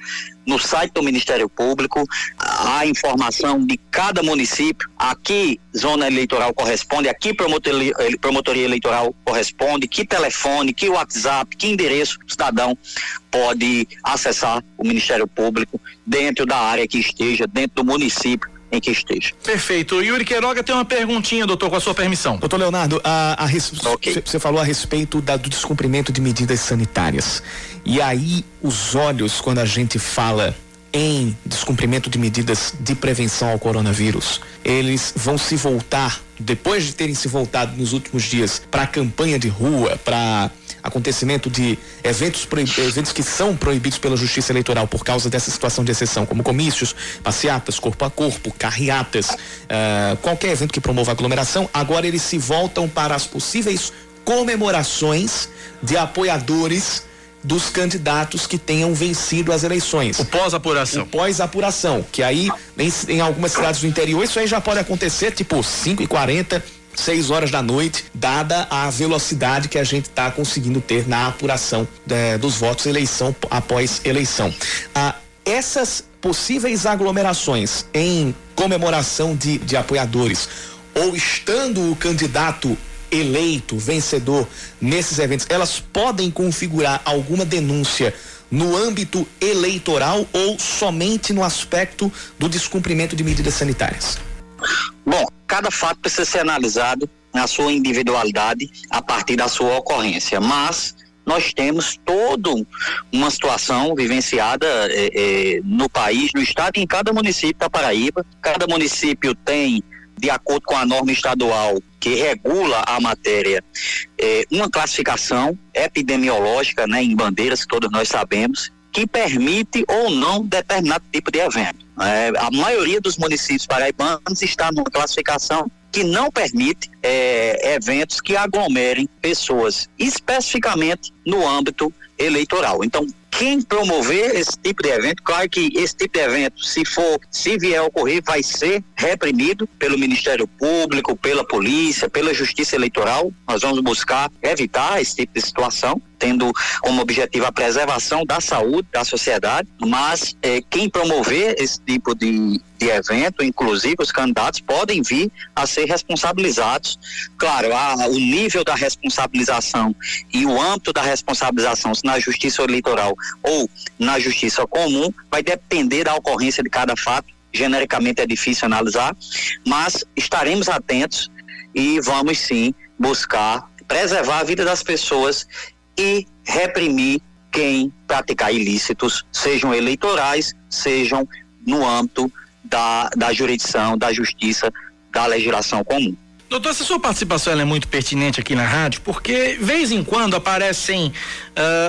no site do Ministério Público a informação de cada município, a que zona eleitoral corresponde, a que promotoria, promotoria eleitoral corresponde, que telefone, que WhatsApp, que endereço o cidadão pode acessar o Ministério Público dentro da área que esteja, dentro do município em que esteja. Perfeito. Yuri Queiroga tem uma perguntinha, doutor, com a sua permissão. Doutor Leonardo, a, a res... okay. você falou a respeito da, do descumprimento de medidas sanitárias. E aí, os olhos, quando a gente fala em descumprimento de medidas de prevenção ao coronavírus, eles vão se voltar, depois de terem se voltado nos últimos dias, para a campanha de rua, para acontecimento de eventos, eventos que são proibidos pela Justiça Eleitoral por causa dessa situação de exceção, como comícios, passeatas, corpo a corpo, carreatas, uh, qualquer evento que promova aglomeração, agora eles se voltam para as possíveis comemorações de apoiadores dos candidatos que tenham vencido as eleições. O pós-apuração. O pós-apuração, que aí em, em, algumas cidades do interior isso aí já pode acontecer tipo 5 e 40 6 horas da noite, dada a velocidade que a gente está conseguindo ter na apuração é, dos votos eleição após eleição. Ah, essas possíveis aglomerações em comemoração de, de apoiadores ou estando o candidato eleito, vencedor nesses eventos, elas podem configurar alguma denúncia no âmbito eleitoral ou somente no aspecto do descumprimento de medidas sanitárias? Bom, cada fato precisa ser analisado na sua individualidade a partir da sua ocorrência, mas nós temos toda uma situação vivenciada é, é, no país, no estado em cada município da Paraíba. Cada município tem de acordo com a norma estadual que regula a matéria, é, uma classificação epidemiológica né, em bandeiras, que todos nós sabemos, que permite ou não determinado tipo de evento. É, a maioria dos municípios paraibanos está numa classificação que não permite é, eventos que aglomerem pessoas, especificamente no âmbito eleitoral. Então, quem promover esse tipo de evento, claro que esse tipo de evento, se for, se vier a ocorrer, vai ser reprimido pelo Ministério Público, pela polícia, pela Justiça Eleitoral. Nós vamos buscar evitar esse tipo de situação, tendo como objetivo a preservação da saúde da sociedade, mas eh, quem promover esse tipo de, de evento, inclusive os candidatos, podem vir a ser responsabilizados. Claro, a, o nível da responsabilização e o âmbito da responsabilização na Justiça Eleitoral ou na justiça comum, vai depender da ocorrência de cada fato. Genericamente é difícil analisar, mas estaremos atentos e vamos sim buscar preservar a vida das pessoas e reprimir quem praticar ilícitos, sejam eleitorais, sejam no âmbito da, da jurisdição, da justiça, da legislação comum. Doutor, essa sua participação é muito pertinente aqui na rádio, porque vez em quando aparecem uh,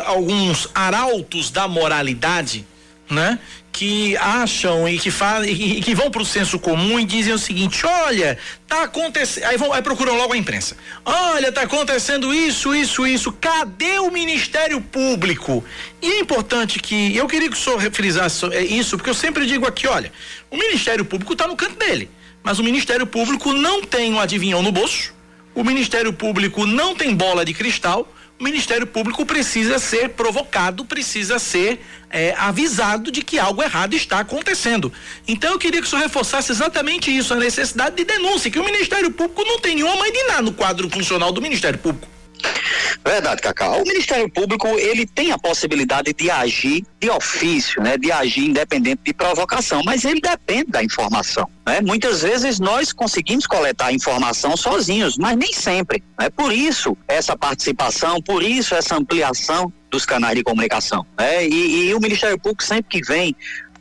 alguns arautos da moralidade, né? Que acham e que fazem e, que vão para o senso comum e dizem o seguinte: olha, tá acontecendo. Aí, vão, aí procuram logo a imprensa. Olha, tá acontecendo isso, isso, isso. Cadê o Ministério Público? E é importante que eu queria que o senhor frisasse isso, porque eu sempre digo aqui: olha, o Ministério Público está no canto dele mas o Ministério Público não tem um adivinhão no bolso, o Ministério Público não tem bola de cristal, o Ministério Público precisa ser provocado, precisa ser é, avisado de que algo errado está acontecendo. Então eu queria que o senhor reforçasse exatamente isso, a necessidade de denúncia, que o Ministério Público não tem nenhuma mãe de nada no quadro funcional do Ministério Público. Verdade, Cacá. O Ministério Público, ele tem a possibilidade de agir de ofício, né? De agir independente de provocação, mas ele depende da informação, né? Muitas vezes nós conseguimos coletar informação sozinhos, mas nem sempre, né? Por isso essa participação, por isso essa ampliação dos canais de comunicação, né? E, e o Ministério Público sempre que vem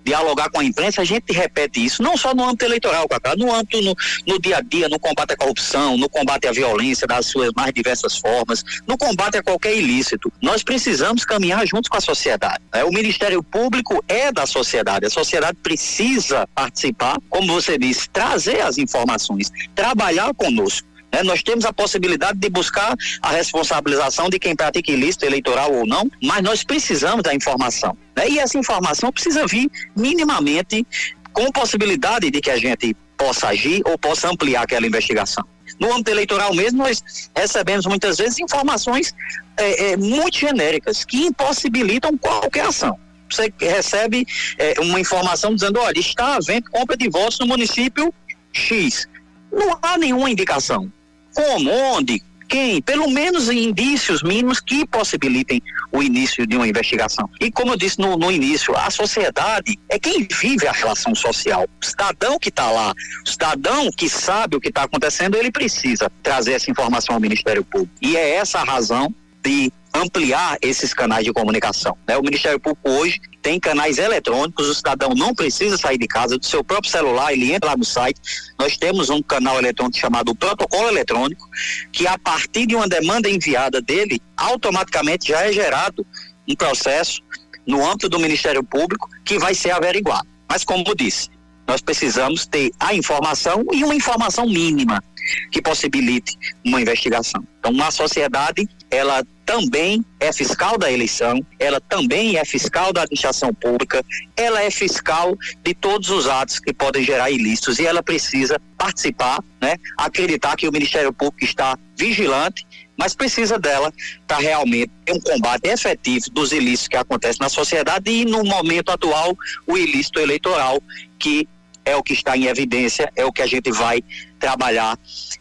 dialogar com a imprensa, a gente repete isso, não só no âmbito eleitoral, Cacá, no âmbito no, no, dia a dia, no combate à corrupção, no combate à violência das suas mais diversas formas, no combate a qualquer ilícito. Nós precisamos caminhar juntos com a sociedade. Né? O Ministério Público é da sociedade, a sociedade precisa participar, como você disse, trazer as informações, trabalhar conosco. Né? Nós temos a possibilidade de buscar a responsabilização de quem pratica ilícito eleitoral ou não, mas nós precisamos da informação. Né? E essa informação precisa vir minimamente com possibilidade de que a gente possa agir ou possa ampliar aquela investigação. No âmbito eleitoral mesmo, nós recebemos muitas vezes informações é, é, muito genéricas que impossibilitam qualquer ação. Você recebe é, uma informação dizendo, olha, está havendo compra de votos no município X. Não há nenhuma indicação. Como, onde, quem, pelo menos indícios mínimos que possibilitem o início de uma investigação. E como eu disse no, no início, a sociedade é quem vive a relação social. O cidadão que está lá, o cidadão que sabe o que está acontecendo, ele precisa trazer essa informação ao Ministério Público. E é essa a razão de ampliar esses canais de comunicação. Né? O Ministério Público hoje tem canais eletrônicos, o cidadão não precisa sair de casa, do seu próprio celular, ele entra lá no site. Nós temos um canal eletrônico chamado Protocolo Eletrônico, que a partir de uma demanda enviada dele, automaticamente já é gerado um processo no âmbito do Ministério Público que vai ser averiguado. Mas como eu disse, nós precisamos ter a informação e uma informação mínima que possibilite uma investigação. Então, uma sociedade, ela também é fiscal da eleição, ela também é fiscal da administração pública, ela é fiscal de todos os atos que podem gerar ilícitos e ela precisa participar, né? Acreditar que o Ministério Público está vigilante mas precisa dela para realmente ter um combate efetivo dos ilícitos que acontecem na sociedade e no momento atual o ilícito eleitoral que é o que está em evidência, é o que a gente vai trabalhar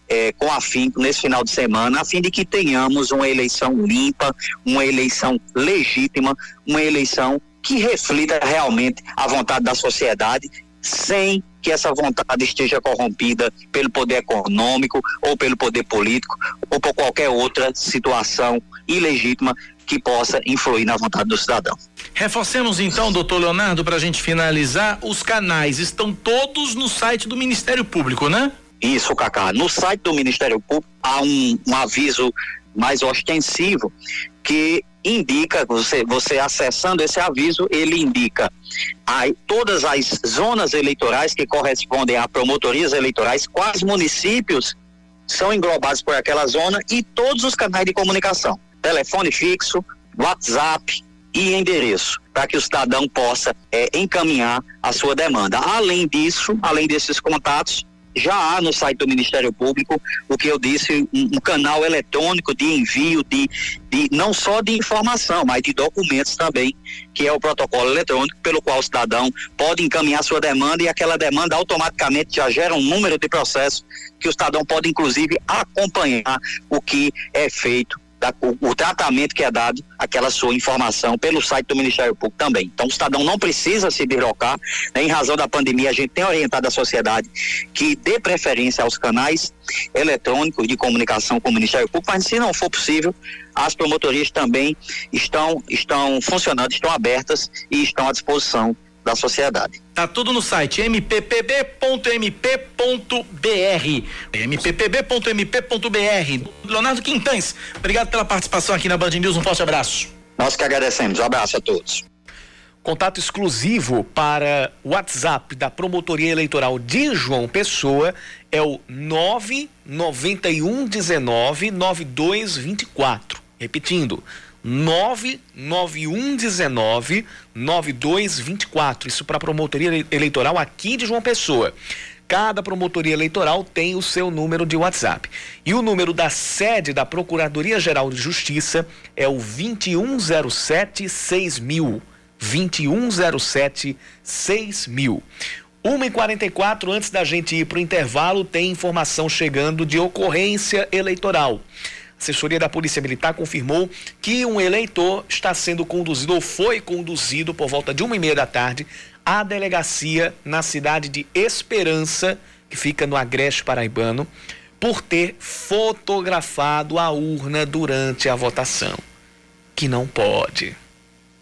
é, com afinco nesse final de semana, a fim de que tenhamos uma eleição limpa, uma eleição legítima, uma eleição que reflita realmente a vontade da sociedade, sem que essa vontade esteja corrompida pelo poder econômico ou pelo poder político ou por qualquer outra situação ilegítima que possa influir na vontade do cidadão. Reforcemos então, doutor Leonardo, para a gente finalizar, os canais estão todos no site do Ministério Público, né? Isso, Cacá. No site do Ministério Público há um, um aviso mais ostensivo que indica, você, você acessando esse aviso, ele indica aí, todas as zonas eleitorais que correspondem a promotorias eleitorais, quais municípios são englobados por aquela zona e todos os canais de comunicação, telefone fixo, WhatsApp e endereço, para que o cidadão possa é, encaminhar a sua demanda. Além disso, além desses contatos, já há no site do Ministério Público o que eu disse, um, um canal eletrônico de envio de, de não só de informação, mas de documentos também, que é o protocolo eletrônico pelo qual o cidadão pode encaminhar sua demanda e aquela demanda automaticamente já gera um número de processos que o cidadão pode inclusive acompanhar o que é feito da, o, o, tratamento que é dado àquela sua informação pelo site do Ministério Público também. Então, o cidadão não precisa se deslocar, né? em razão da pandemia, a gente tem orientado a sociedade que dê preferência aos canais eletrônicos de comunicação com o Ministério Público, mas se não for possível, as promotorias também estão, estão funcionando, estão abertas e estão à disposição da sociedade. Tá tudo no site mppb.mp.br. mppb.mp.br. Leonardo Quintães, obrigado pela participação aqui na Band News. Um forte abraço. Nós que agradecemos. Um abraço a todos. Contato exclusivo para WhatsApp da Promotoria Eleitoral de João Pessoa é o 99119 9224. Repetindo, 99119 9224. Isso para a promotoria eleitoral aqui de João Pessoa. Cada promotoria eleitoral tem o seu número de WhatsApp. E o número da sede da Procuradoria Geral de Justiça é o 2107 6000. 2107 6000. 1h44, antes da gente ir para o intervalo, tem informação chegando de ocorrência eleitoral assessoria da Polícia Militar confirmou que um eleitor está sendo conduzido ou foi conduzido por volta de uma e meia da tarde à delegacia na cidade de Esperança, que fica no Agreste Paraibano, por ter fotografado a urna durante a votação. Que não pode.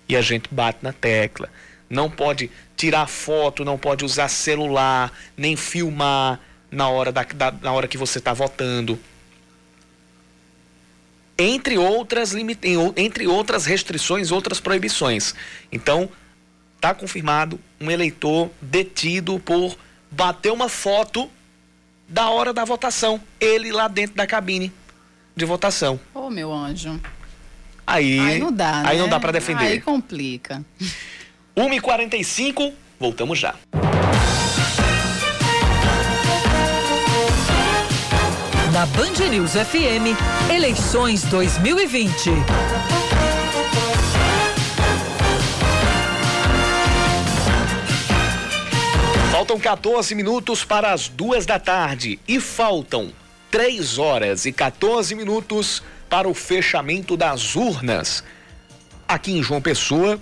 E a gente bate na tecla. Não pode tirar foto, não pode usar celular, nem filmar na hora, da, da na hora que você está votando entre outras, entre outras restrições, outras proibições. Então, está confirmado um eleitor detido por bater uma foto da hora da votação, ele lá dentro da cabine de votação. Ô, oh, meu anjo. Aí, aí não dá, Aí né? não dá para defender. Aí complica. 1h45, voltamos já. Na Band News FM, eleições 2020. Faltam 14 minutos para as duas da tarde e faltam 3 horas e 14 minutos para o fechamento das urnas aqui em João Pessoa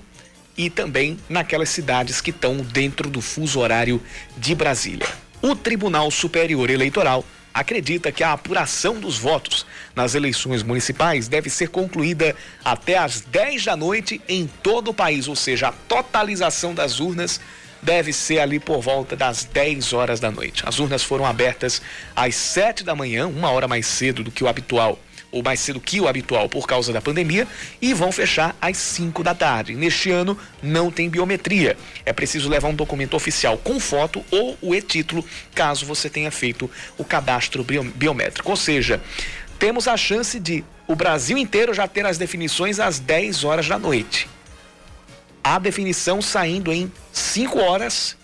e também naquelas cidades que estão dentro do fuso horário de Brasília. O Tribunal Superior Eleitoral acredita que a apuração dos votos nas eleições municipais deve ser concluída até às 10 da noite em todo o país, ou seja, a totalização das urnas deve ser ali por volta das 10 horas da noite. As urnas foram abertas às 7 da manhã, uma hora mais cedo do que o habitual ou mais cedo que o habitual por causa da pandemia, e vão fechar às 5 da tarde. Neste ano não tem biometria. É preciso levar um documento oficial com foto ou o e-título, caso você tenha feito o cadastro biométrico. Ou seja, temos a chance de o Brasil inteiro já ter as definições às 10 horas da noite. A definição saindo em 5 horas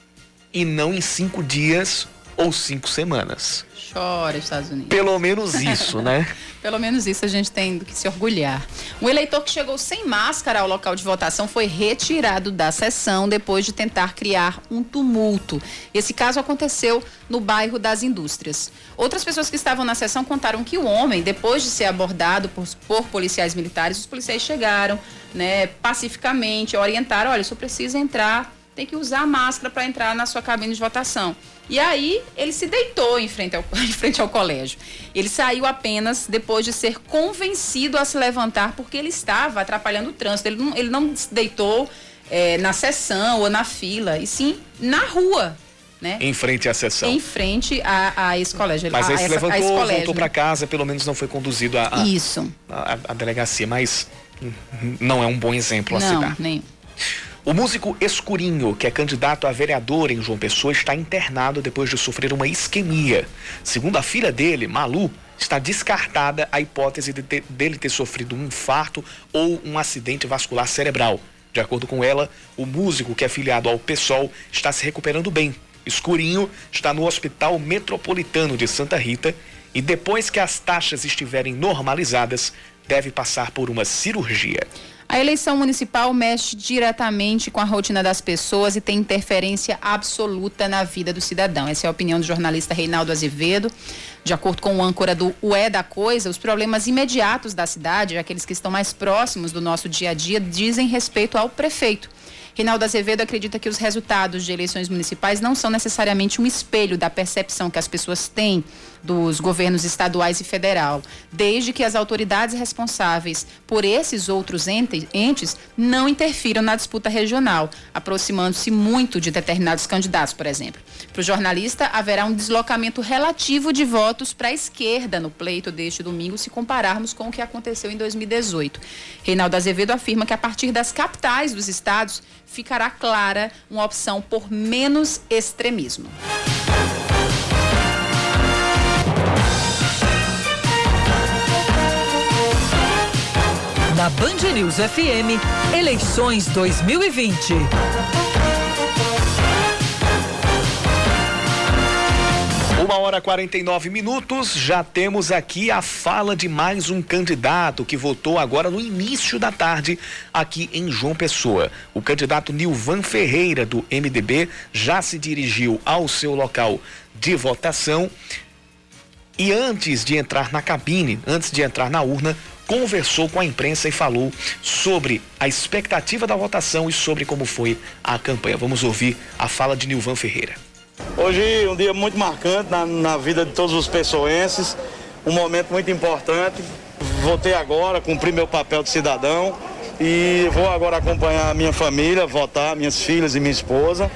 e não em 5 dias ou 5 semanas. Chora, Estados Unidos. Pelo menos isso, né? Pelo menos isso a gente tem do que se orgulhar. Um eleitor que chegou sem máscara ao local de votação foi retirado da sessão depois de tentar criar um tumulto. Esse caso aconteceu no bairro das Indústrias. Outras pessoas que estavam na sessão contaram que o homem, depois de ser abordado por, por policiais militares, os policiais chegaram, né, pacificamente, orientaram: olha, só precisa entrar, tem que usar máscara para entrar na sua cabine de votação. E aí ele se deitou em frente, ao, em frente ao colégio. Ele saiu apenas depois de ser convencido a se levantar porque ele estava atrapalhando o trânsito. Ele não, ele não se deitou é, na sessão ou na fila, e sim na rua. né? Em frente à sessão. Em frente a, a esse colégio. Mas aí se a levantou, colégio, voltou né? para casa, pelo menos não foi conduzido a, a, Isso. a, a delegacia, mas não é um bom exemplo a Não, citar. nem. O músico Escurinho, que é candidato a vereador em João Pessoa, está internado depois de sofrer uma isquemia. Segundo a filha dele, Malu, está descartada a hipótese de ter- dele ter sofrido um infarto ou um acidente vascular cerebral. De acordo com ela, o músico, que é filiado ao PSOL, está se recuperando bem. Escurinho está no Hospital Metropolitano de Santa Rita e depois que as taxas estiverem normalizadas, deve passar por uma cirurgia. A eleição municipal mexe diretamente com a rotina das pessoas e tem interferência absoluta na vida do cidadão. Essa é a opinião do jornalista Reinaldo Azevedo. De acordo com o âncora do Ué da Coisa, os problemas imediatos da cidade, aqueles que estão mais próximos do nosso dia a dia, dizem respeito ao prefeito. Reinaldo Azevedo acredita que os resultados de eleições municipais não são necessariamente um espelho da percepção que as pessoas têm dos governos estaduais e federal, desde que as autoridades responsáveis por esses outros ente- entes não interfiram na disputa regional, aproximando-se muito de determinados candidatos, por exemplo. Para o jornalista, haverá um deslocamento relativo de votos para a esquerda no pleito deste domingo, se compararmos com o que aconteceu em 2018. Reinaldo Azevedo afirma que a partir das capitais dos estados ficará clara uma opção por menos extremismo. Na Band News FM, eleições 2020. Uma hora e 49 minutos, já temos aqui a fala de mais um candidato que votou agora no início da tarde aqui em João Pessoa. O candidato Nilvan Ferreira, do MDB, já se dirigiu ao seu local de votação e antes de entrar na cabine, antes de entrar na urna, conversou com a imprensa e falou sobre a expectativa da votação e sobre como foi a campanha. Vamos ouvir a fala de Nilvan Ferreira. Hoje um dia muito marcante na, na vida de todos os pessoenses, um momento muito importante. Votei agora, cumpri meu papel de cidadão e vou agora acompanhar a minha família, votar, minhas filhas e minha esposa.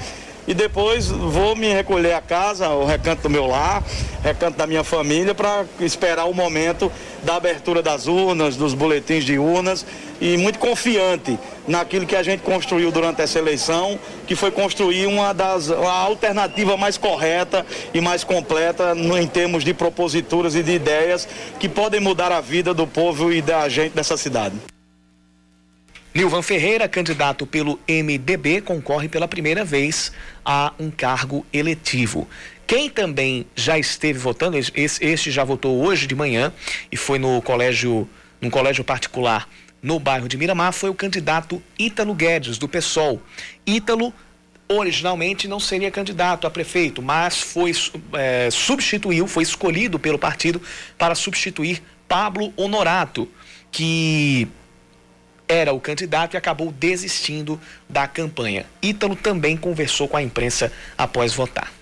E depois vou me recolher a casa, o recanto do meu lar, recanto da minha família, para esperar o momento da abertura das urnas, dos boletins de urnas e muito confiante naquilo que a gente construiu durante essa eleição, que foi construir uma das a alternativa mais correta e mais completa no, em termos de proposituras e de ideias que podem mudar a vida do povo e da gente dessa cidade. Nilvan Ferreira, candidato pelo MDB, concorre pela primeira vez a um cargo eletivo. Quem também já esteve votando, este já votou hoje de manhã e foi no colégio, num colégio particular no bairro de Miramar, foi o candidato Ítalo Guedes, do PSOL. Ítalo originalmente não seria candidato a prefeito, mas foi é, substituiu, foi escolhido pelo partido para substituir Pablo Honorato, que era o candidato e acabou desistindo da campanha. Ítalo também conversou com a imprensa após votar.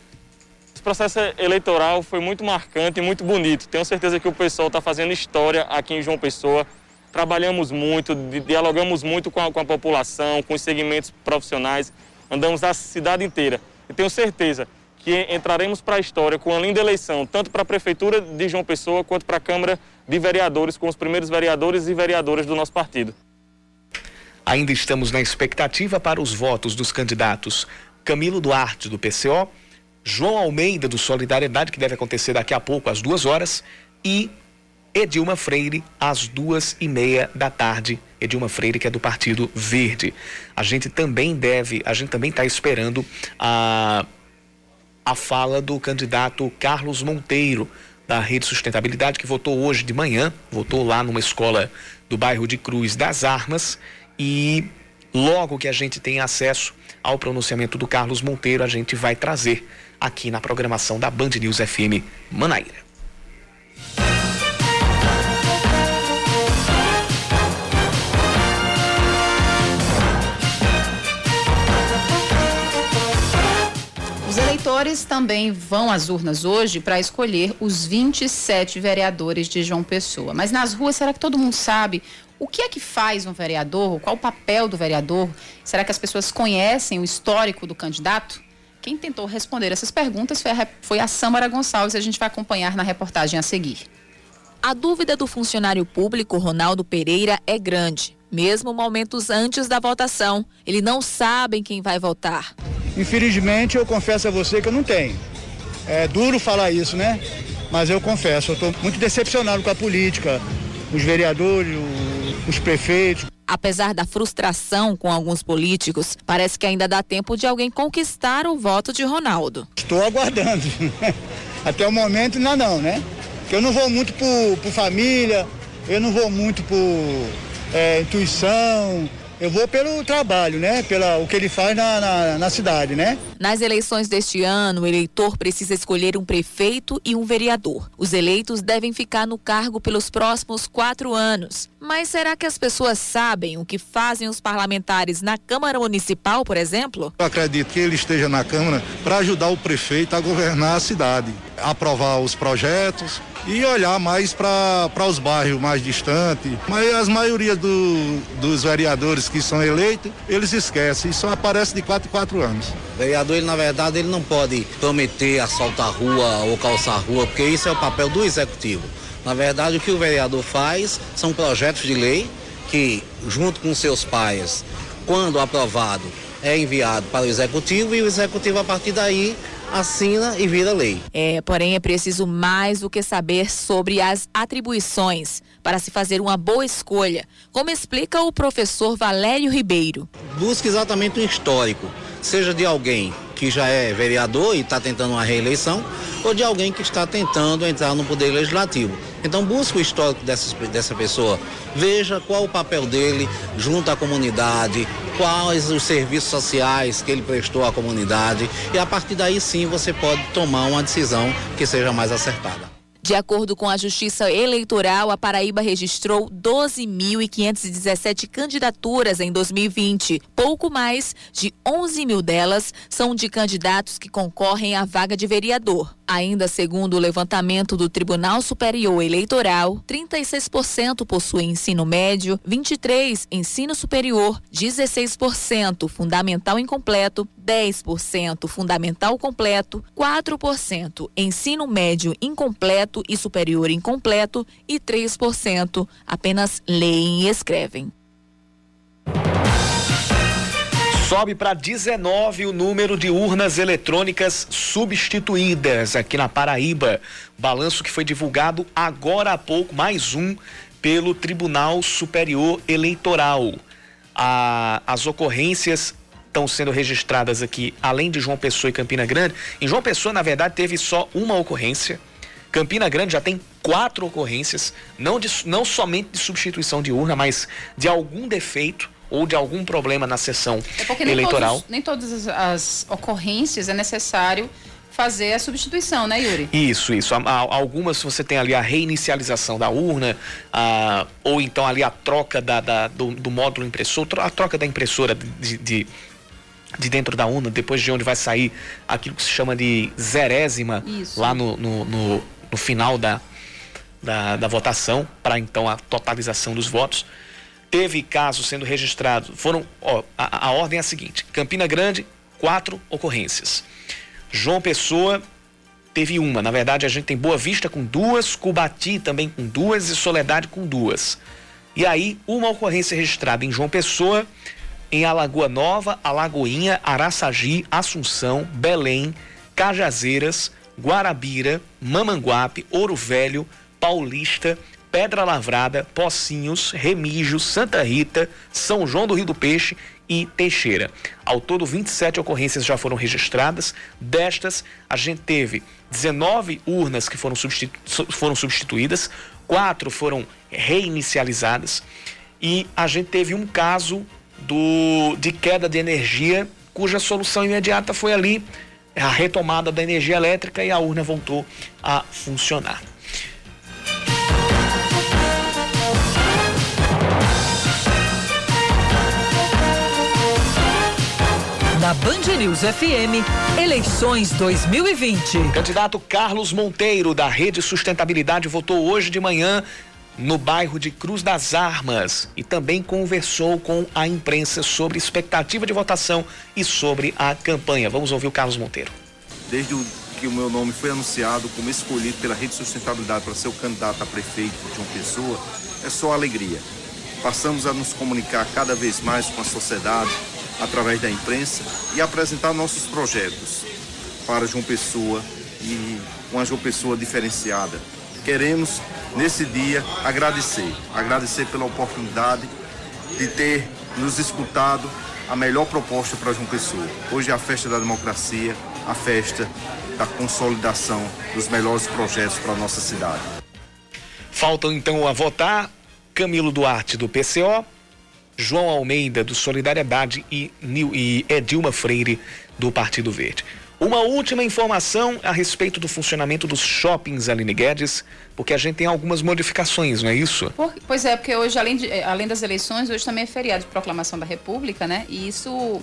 Esse processo eleitoral foi muito marcante e muito bonito. Tenho certeza que o pessoal está fazendo história aqui em João Pessoa. Trabalhamos muito, di- dialogamos muito com a, com a população, com os segmentos profissionais, andamos a cidade inteira. E tenho certeza que entraremos para a história com uma linda eleição, tanto para a Prefeitura de João Pessoa quanto para a Câmara de Vereadores, com os primeiros vereadores e vereadoras do nosso partido. Ainda estamos na expectativa para os votos dos candidatos Camilo Duarte, do PCO, João Almeida, do Solidariedade, que deve acontecer daqui a pouco, às duas horas, e Edilma Freire, às duas e meia da tarde. Edilma Freire, que é do Partido Verde. A gente também deve, a gente também está esperando a, a fala do candidato Carlos Monteiro, da Rede Sustentabilidade, que votou hoje de manhã, votou lá numa escola do bairro de Cruz das Armas. E logo que a gente tem acesso ao pronunciamento do Carlos Monteiro, a gente vai trazer aqui na programação da Band News FM Manaíra. Os eleitores também vão às urnas hoje para escolher os 27 vereadores de João Pessoa. Mas nas ruas, será que todo mundo sabe o que é que faz um vereador? Qual o papel do vereador? Será que as pessoas conhecem o histórico do candidato? Quem tentou responder essas perguntas foi a, rep- foi a Sâmara Gonçalves. A gente vai acompanhar na reportagem a seguir. A dúvida do funcionário público Ronaldo Pereira é grande, mesmo momentos antes da votação. Ele não sabe quem vai votar. Infelizmente, eu confesso a você que eu não tenho. É duro falar isso, né? Mas eu confesso, eu estou muito decepcionado com a política, os vereadores, os prefeitos. Apesar da frustração com alguns políticos, parece que ainda dá tempo de alguém conquistar o voto de Ronaldo. Estou aguardando. Até o momento ainda não, né? Porque eu não vou muito por, por família, eu não vou muito por é, intuição, eu vou pelo trabalho, né? Pela, o que ele faz na, na, na cidade, né? Nas eleições deste ano, o eleitor precisa escolher um prefeito e um vereador. Os eleitos devem ficar no cargo pelos próximos quatro anos. Mas será que as pessoas sabem o que fazem os parlamentares na Câmara Municipal, por exemplo? Eu acredito que ele esteja na Câmara para ajudar o prefeito a governar a cidade, aprovar os projetos e olhar mais para os bairros mais distantes. Mas as maioria do- dos vereadores que são eleitos, eles esquecem e só aparece de quatro em quatro anos. O vereador, ele, na verdade, ele não pode prometer assaltar rua ou calçar rua, porque isso é o papel do executivo. Na verdade, o que o vereador faz são projetos de lei que, junto com seus pais, quando aprovado, é enviado para o executivo e o executivo, a partir daí, assina e vira lei. É, porém é preciso mais do que saber sobre as atribuições para se fazer uma boa escolha, como explica o professor Valério Ribeiro. busca exatamente um histórico, seja de alguém que já é vereador e está tentando uma reeleição, ou de alguém que está tentando entrar no poder legislativo. Então busca o histórico dessa, dessa pessoa, veja qual o papel dele junto à comunidade, quais os serviços sociais que ele prestou à comunidade, e a partir daí sim você pode tomar uma decisão que seja mais acertada. De acordo com a Justiça Eleitoral, a Paraíba registrou 12.517 candidaturas em 2020. Pouco mais de 11 mil delas são de candidatos que concorrem à vaga de vereador. Ainda segundo o levantamento do Tribunal Superior Eleitoral, 36% possuem ensino médio, 23% ensino superior, 16% fundamental incompleto, 10% fundamental completo, 4% ensino médio incompleto e superior incompleto e 3% apenas leem e escrevem. Sobe para 19 o número de urnas eletrônicas substituídas aqui na Paraíba. Balanço que foi divulgado agora há pouco, mais um, pelo Tribunal Superior Eleitoral. A- as ocorrências estão sendo registradas aqui, além de João Pessoa e Campina Grande. Em João Pessoa, na verdade, teve só uma ocorrência. Campina Grande já tem quatro ocorrências, não, de- não somente de substituição de urna, mas de algum defeito ou de algum problema na sessão É porque nem, eleitoral. todos- nem todas as, as ocorrências é necessário fazer a substituição, né, Yuri? Isso, isso. Algumas você tem ali a reinicialização da urna, a- ou então ali a troca da, da- do, do módulo impressor, a troca da impressora de, de, de dentro da urna, depois de onde vai sair aquilo que se chama de zerésima, Isso. lá no, no, no- no final da, da, da votação, para então a totalização dos votos. Teve casos sendo registrados, foram, ó, a, a ordem é a seguinte: Campina Grande, quatro ocorrências. João Pessoa teve uma. Na verdade, a gente tem Boa Vista com duas, Cubati também com duas e Soledade com duas. E aí, uma ocorrência registrada em João Pessoa, em Alagoa Nova, Alagoinha, Araçagi, Assunção, Belém, Cajazeiras, Guarabira, Mamanguape, Ouro Velho, Paulista, Pedra Lavrada, Pocinhos, Remígio, Santa Rita, São João do Rio do Peixe e Teixeira. Ao todo, 27 ocorrências já foram registradas. Destas, a gente teve 19 urnas que foram, substitu- su- foram substituídas, quatro foram reinicializadas e a gente teve um caso do, de queda de energia cuja solução imediata foi ali a retomada da energia elétrica e a urna voltou a funcionar. Na Band News FM, eleições 2020. Candidato Carlos Monteiro, da Rede Sustentabilidade, votou hoje de manhã no bairro de Cruz das Armas e também conversou com a imprensa sobre expectativa de votação e sobre a campanha. Vamos ouvir o Carlos Monteiro. Desde o, que o meu nome foi anunciado como escolhido pela Rede Sustentabilidade para ser o candidato a prefeito de João Pessoa, é só alegria. Passamos a nos comunicar cada vez mais com a sociedade através da imprensa e apresentar nossos projetos para João Pessoa e uma João Pessoa diferenciada. Queremos, nesse dia, agradecer, agradecer pela oportunidade de ter nos escutado a melhor proposta para João Pessoa. Hoje é a festa da democracia, a festa da consolidação dos melhores projetos para a nossa cidade. Faltam então a votar Camilo Duarte do PCO, João Almeida do Solidariedade e, Edilma Freire do Partido Verde. Uma última informação a respeito do funcionamento dos shoppings, Aline Guedes, porque a gente tem algumas modificações, não é isso? Pois é, porque hoje, além, de, além das eleições, hoje também é feriado de proclamação da República, né? E isso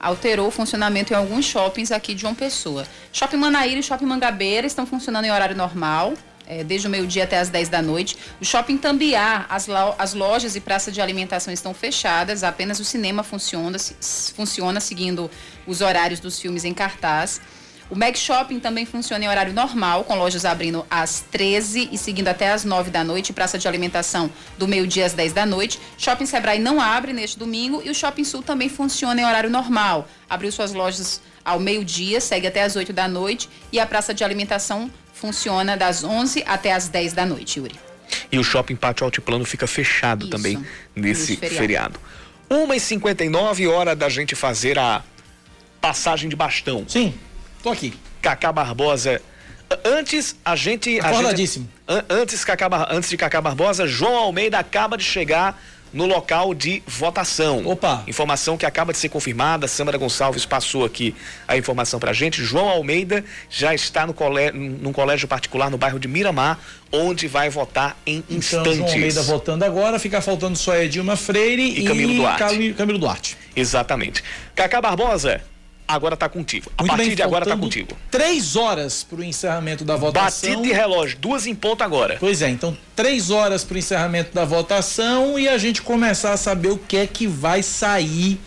alterou o funcionamento em alguns shoppings aqui de João Pessoa. Shopping Manaíra e Shopping Mangabeira estão funcionando em horário normal, é, desde o meio-dia até as 10 da noite. O Shopping Tambiá, as, lo, as lojas e praças de alimentação estão fechadas, apenas o cinema funciona, funciona seguindo os horários dos filmes em cartaz. O Mag Shopping também funciona em horário normal, com lojas abrindo às 13 e seguindo até às 9 da noite, praça de alimentação do meio-dia às 10 da noite. Shopping Sebrae não abre neste domingo e o Shopping Sul também funciona em horário normal. Abriu suas lojas ao meio-dia, segue até às 8 da noite e a praça de alimentação funciona das 11 até as 10 da noite, Yuri. E o shopping Pátio Altiplano fica fechado Isso, também nesse feriado. feriado. 1h59, hora da gente fazer a passagem de bastão. Sim, tô aqui. Cacá Barbosa. Antes, a gente. Acordadíssimo. A gente, antes, Cacá, antes de Cacá Barbosa, João Almeida acaba de chegar no local de votação. Opa! Informação que acaba de ser confirmada, Samara Gonçalves passou aqui a informação pra gente. João Almeida já está no colégio, num colégio particular no bairro de Miramar, onde vai votar em então, instantes. João Almeida votando agora, fica faltando só Edilma Freire e, e Camilo Duarte. Camilo Duarte. Exatamente. Cacá Barbosa, agora está contigo. A Muito partir bem, de agora está contigo. Três horas para o encerramento da votação. Batida de relógio, duas em ponto agora. Pois é, então três horas para o encerramento da votação e a gente começar a saber o que é que vai sair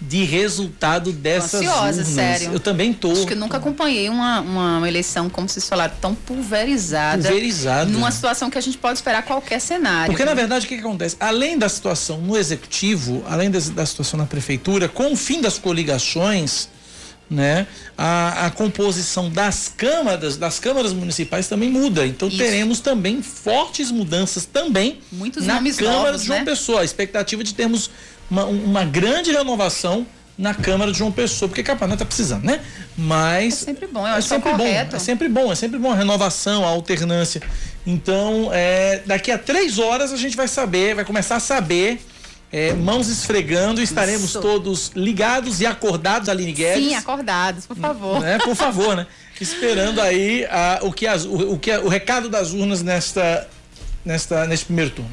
de resultado dessas ansiosa, urnas. sério. Eu também tô. Acho que eu nunca acompanhei uma, uma, uma, eleição, como vocês falaram, tão pulverizada. Pulverizada. Numa situação que a gente pode esperar qualquer cenário. Porque, na verdade, o que, que acontece? Além da situação no executivo, além da, da situação na prefeitura, com o fim das coligações, né? A, a, composição das câmaras, das câmaras municipais também muda. Então Isso. teremos também fortes mudanças também Muitos na Câmara novos, de João né? Pessoa. A expectativa de termos uma, uma grande renovação na Câmara de João Pessoa, porque Capanã está precisando, né? Mas. É sempre bom, eu é acho sempre bom. É sempre bom, é sempre bom a renovação, a alternância. Então, é, daqui a três horas a gente vai saber, vai começar a saber é, mãos esfregando, estaremos Isso. todos ligados e acordados, Aline Guedes. Sim, acordados, por favor. Né? Por favor, né? Esperando aí a, o, que as, o, o, que o recado das urnas nesta, nesta, neste primeiro turno.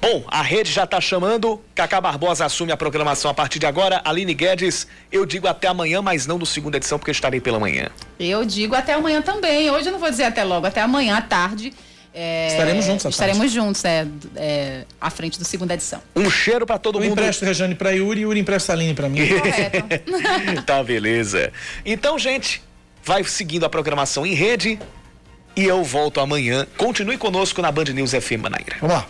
Bom, a rede já está chamando. Cacá Barbosa assume a programação a partir de agora. Aline Guedes, eu digo até amanhã, mas não do segunda edição, porque eu estarei pela manhã. Eu digo até amanhã também. Hoje eu não vou dizer até logo, até amanhã à tarde. É, estaremos juntos, Estaremos juntos, é, é, à frente da segunda edição. Um cheiro para todo eu mundo. Eu empresto Rejane para Yuri e Yuri empresta a Aline para mim. Correto. tá, beleza. Então, gente, vai seguindo a programação em rede e eu volto amanhã. Continue conosco na Band News FM Manaíra. Vamos lá.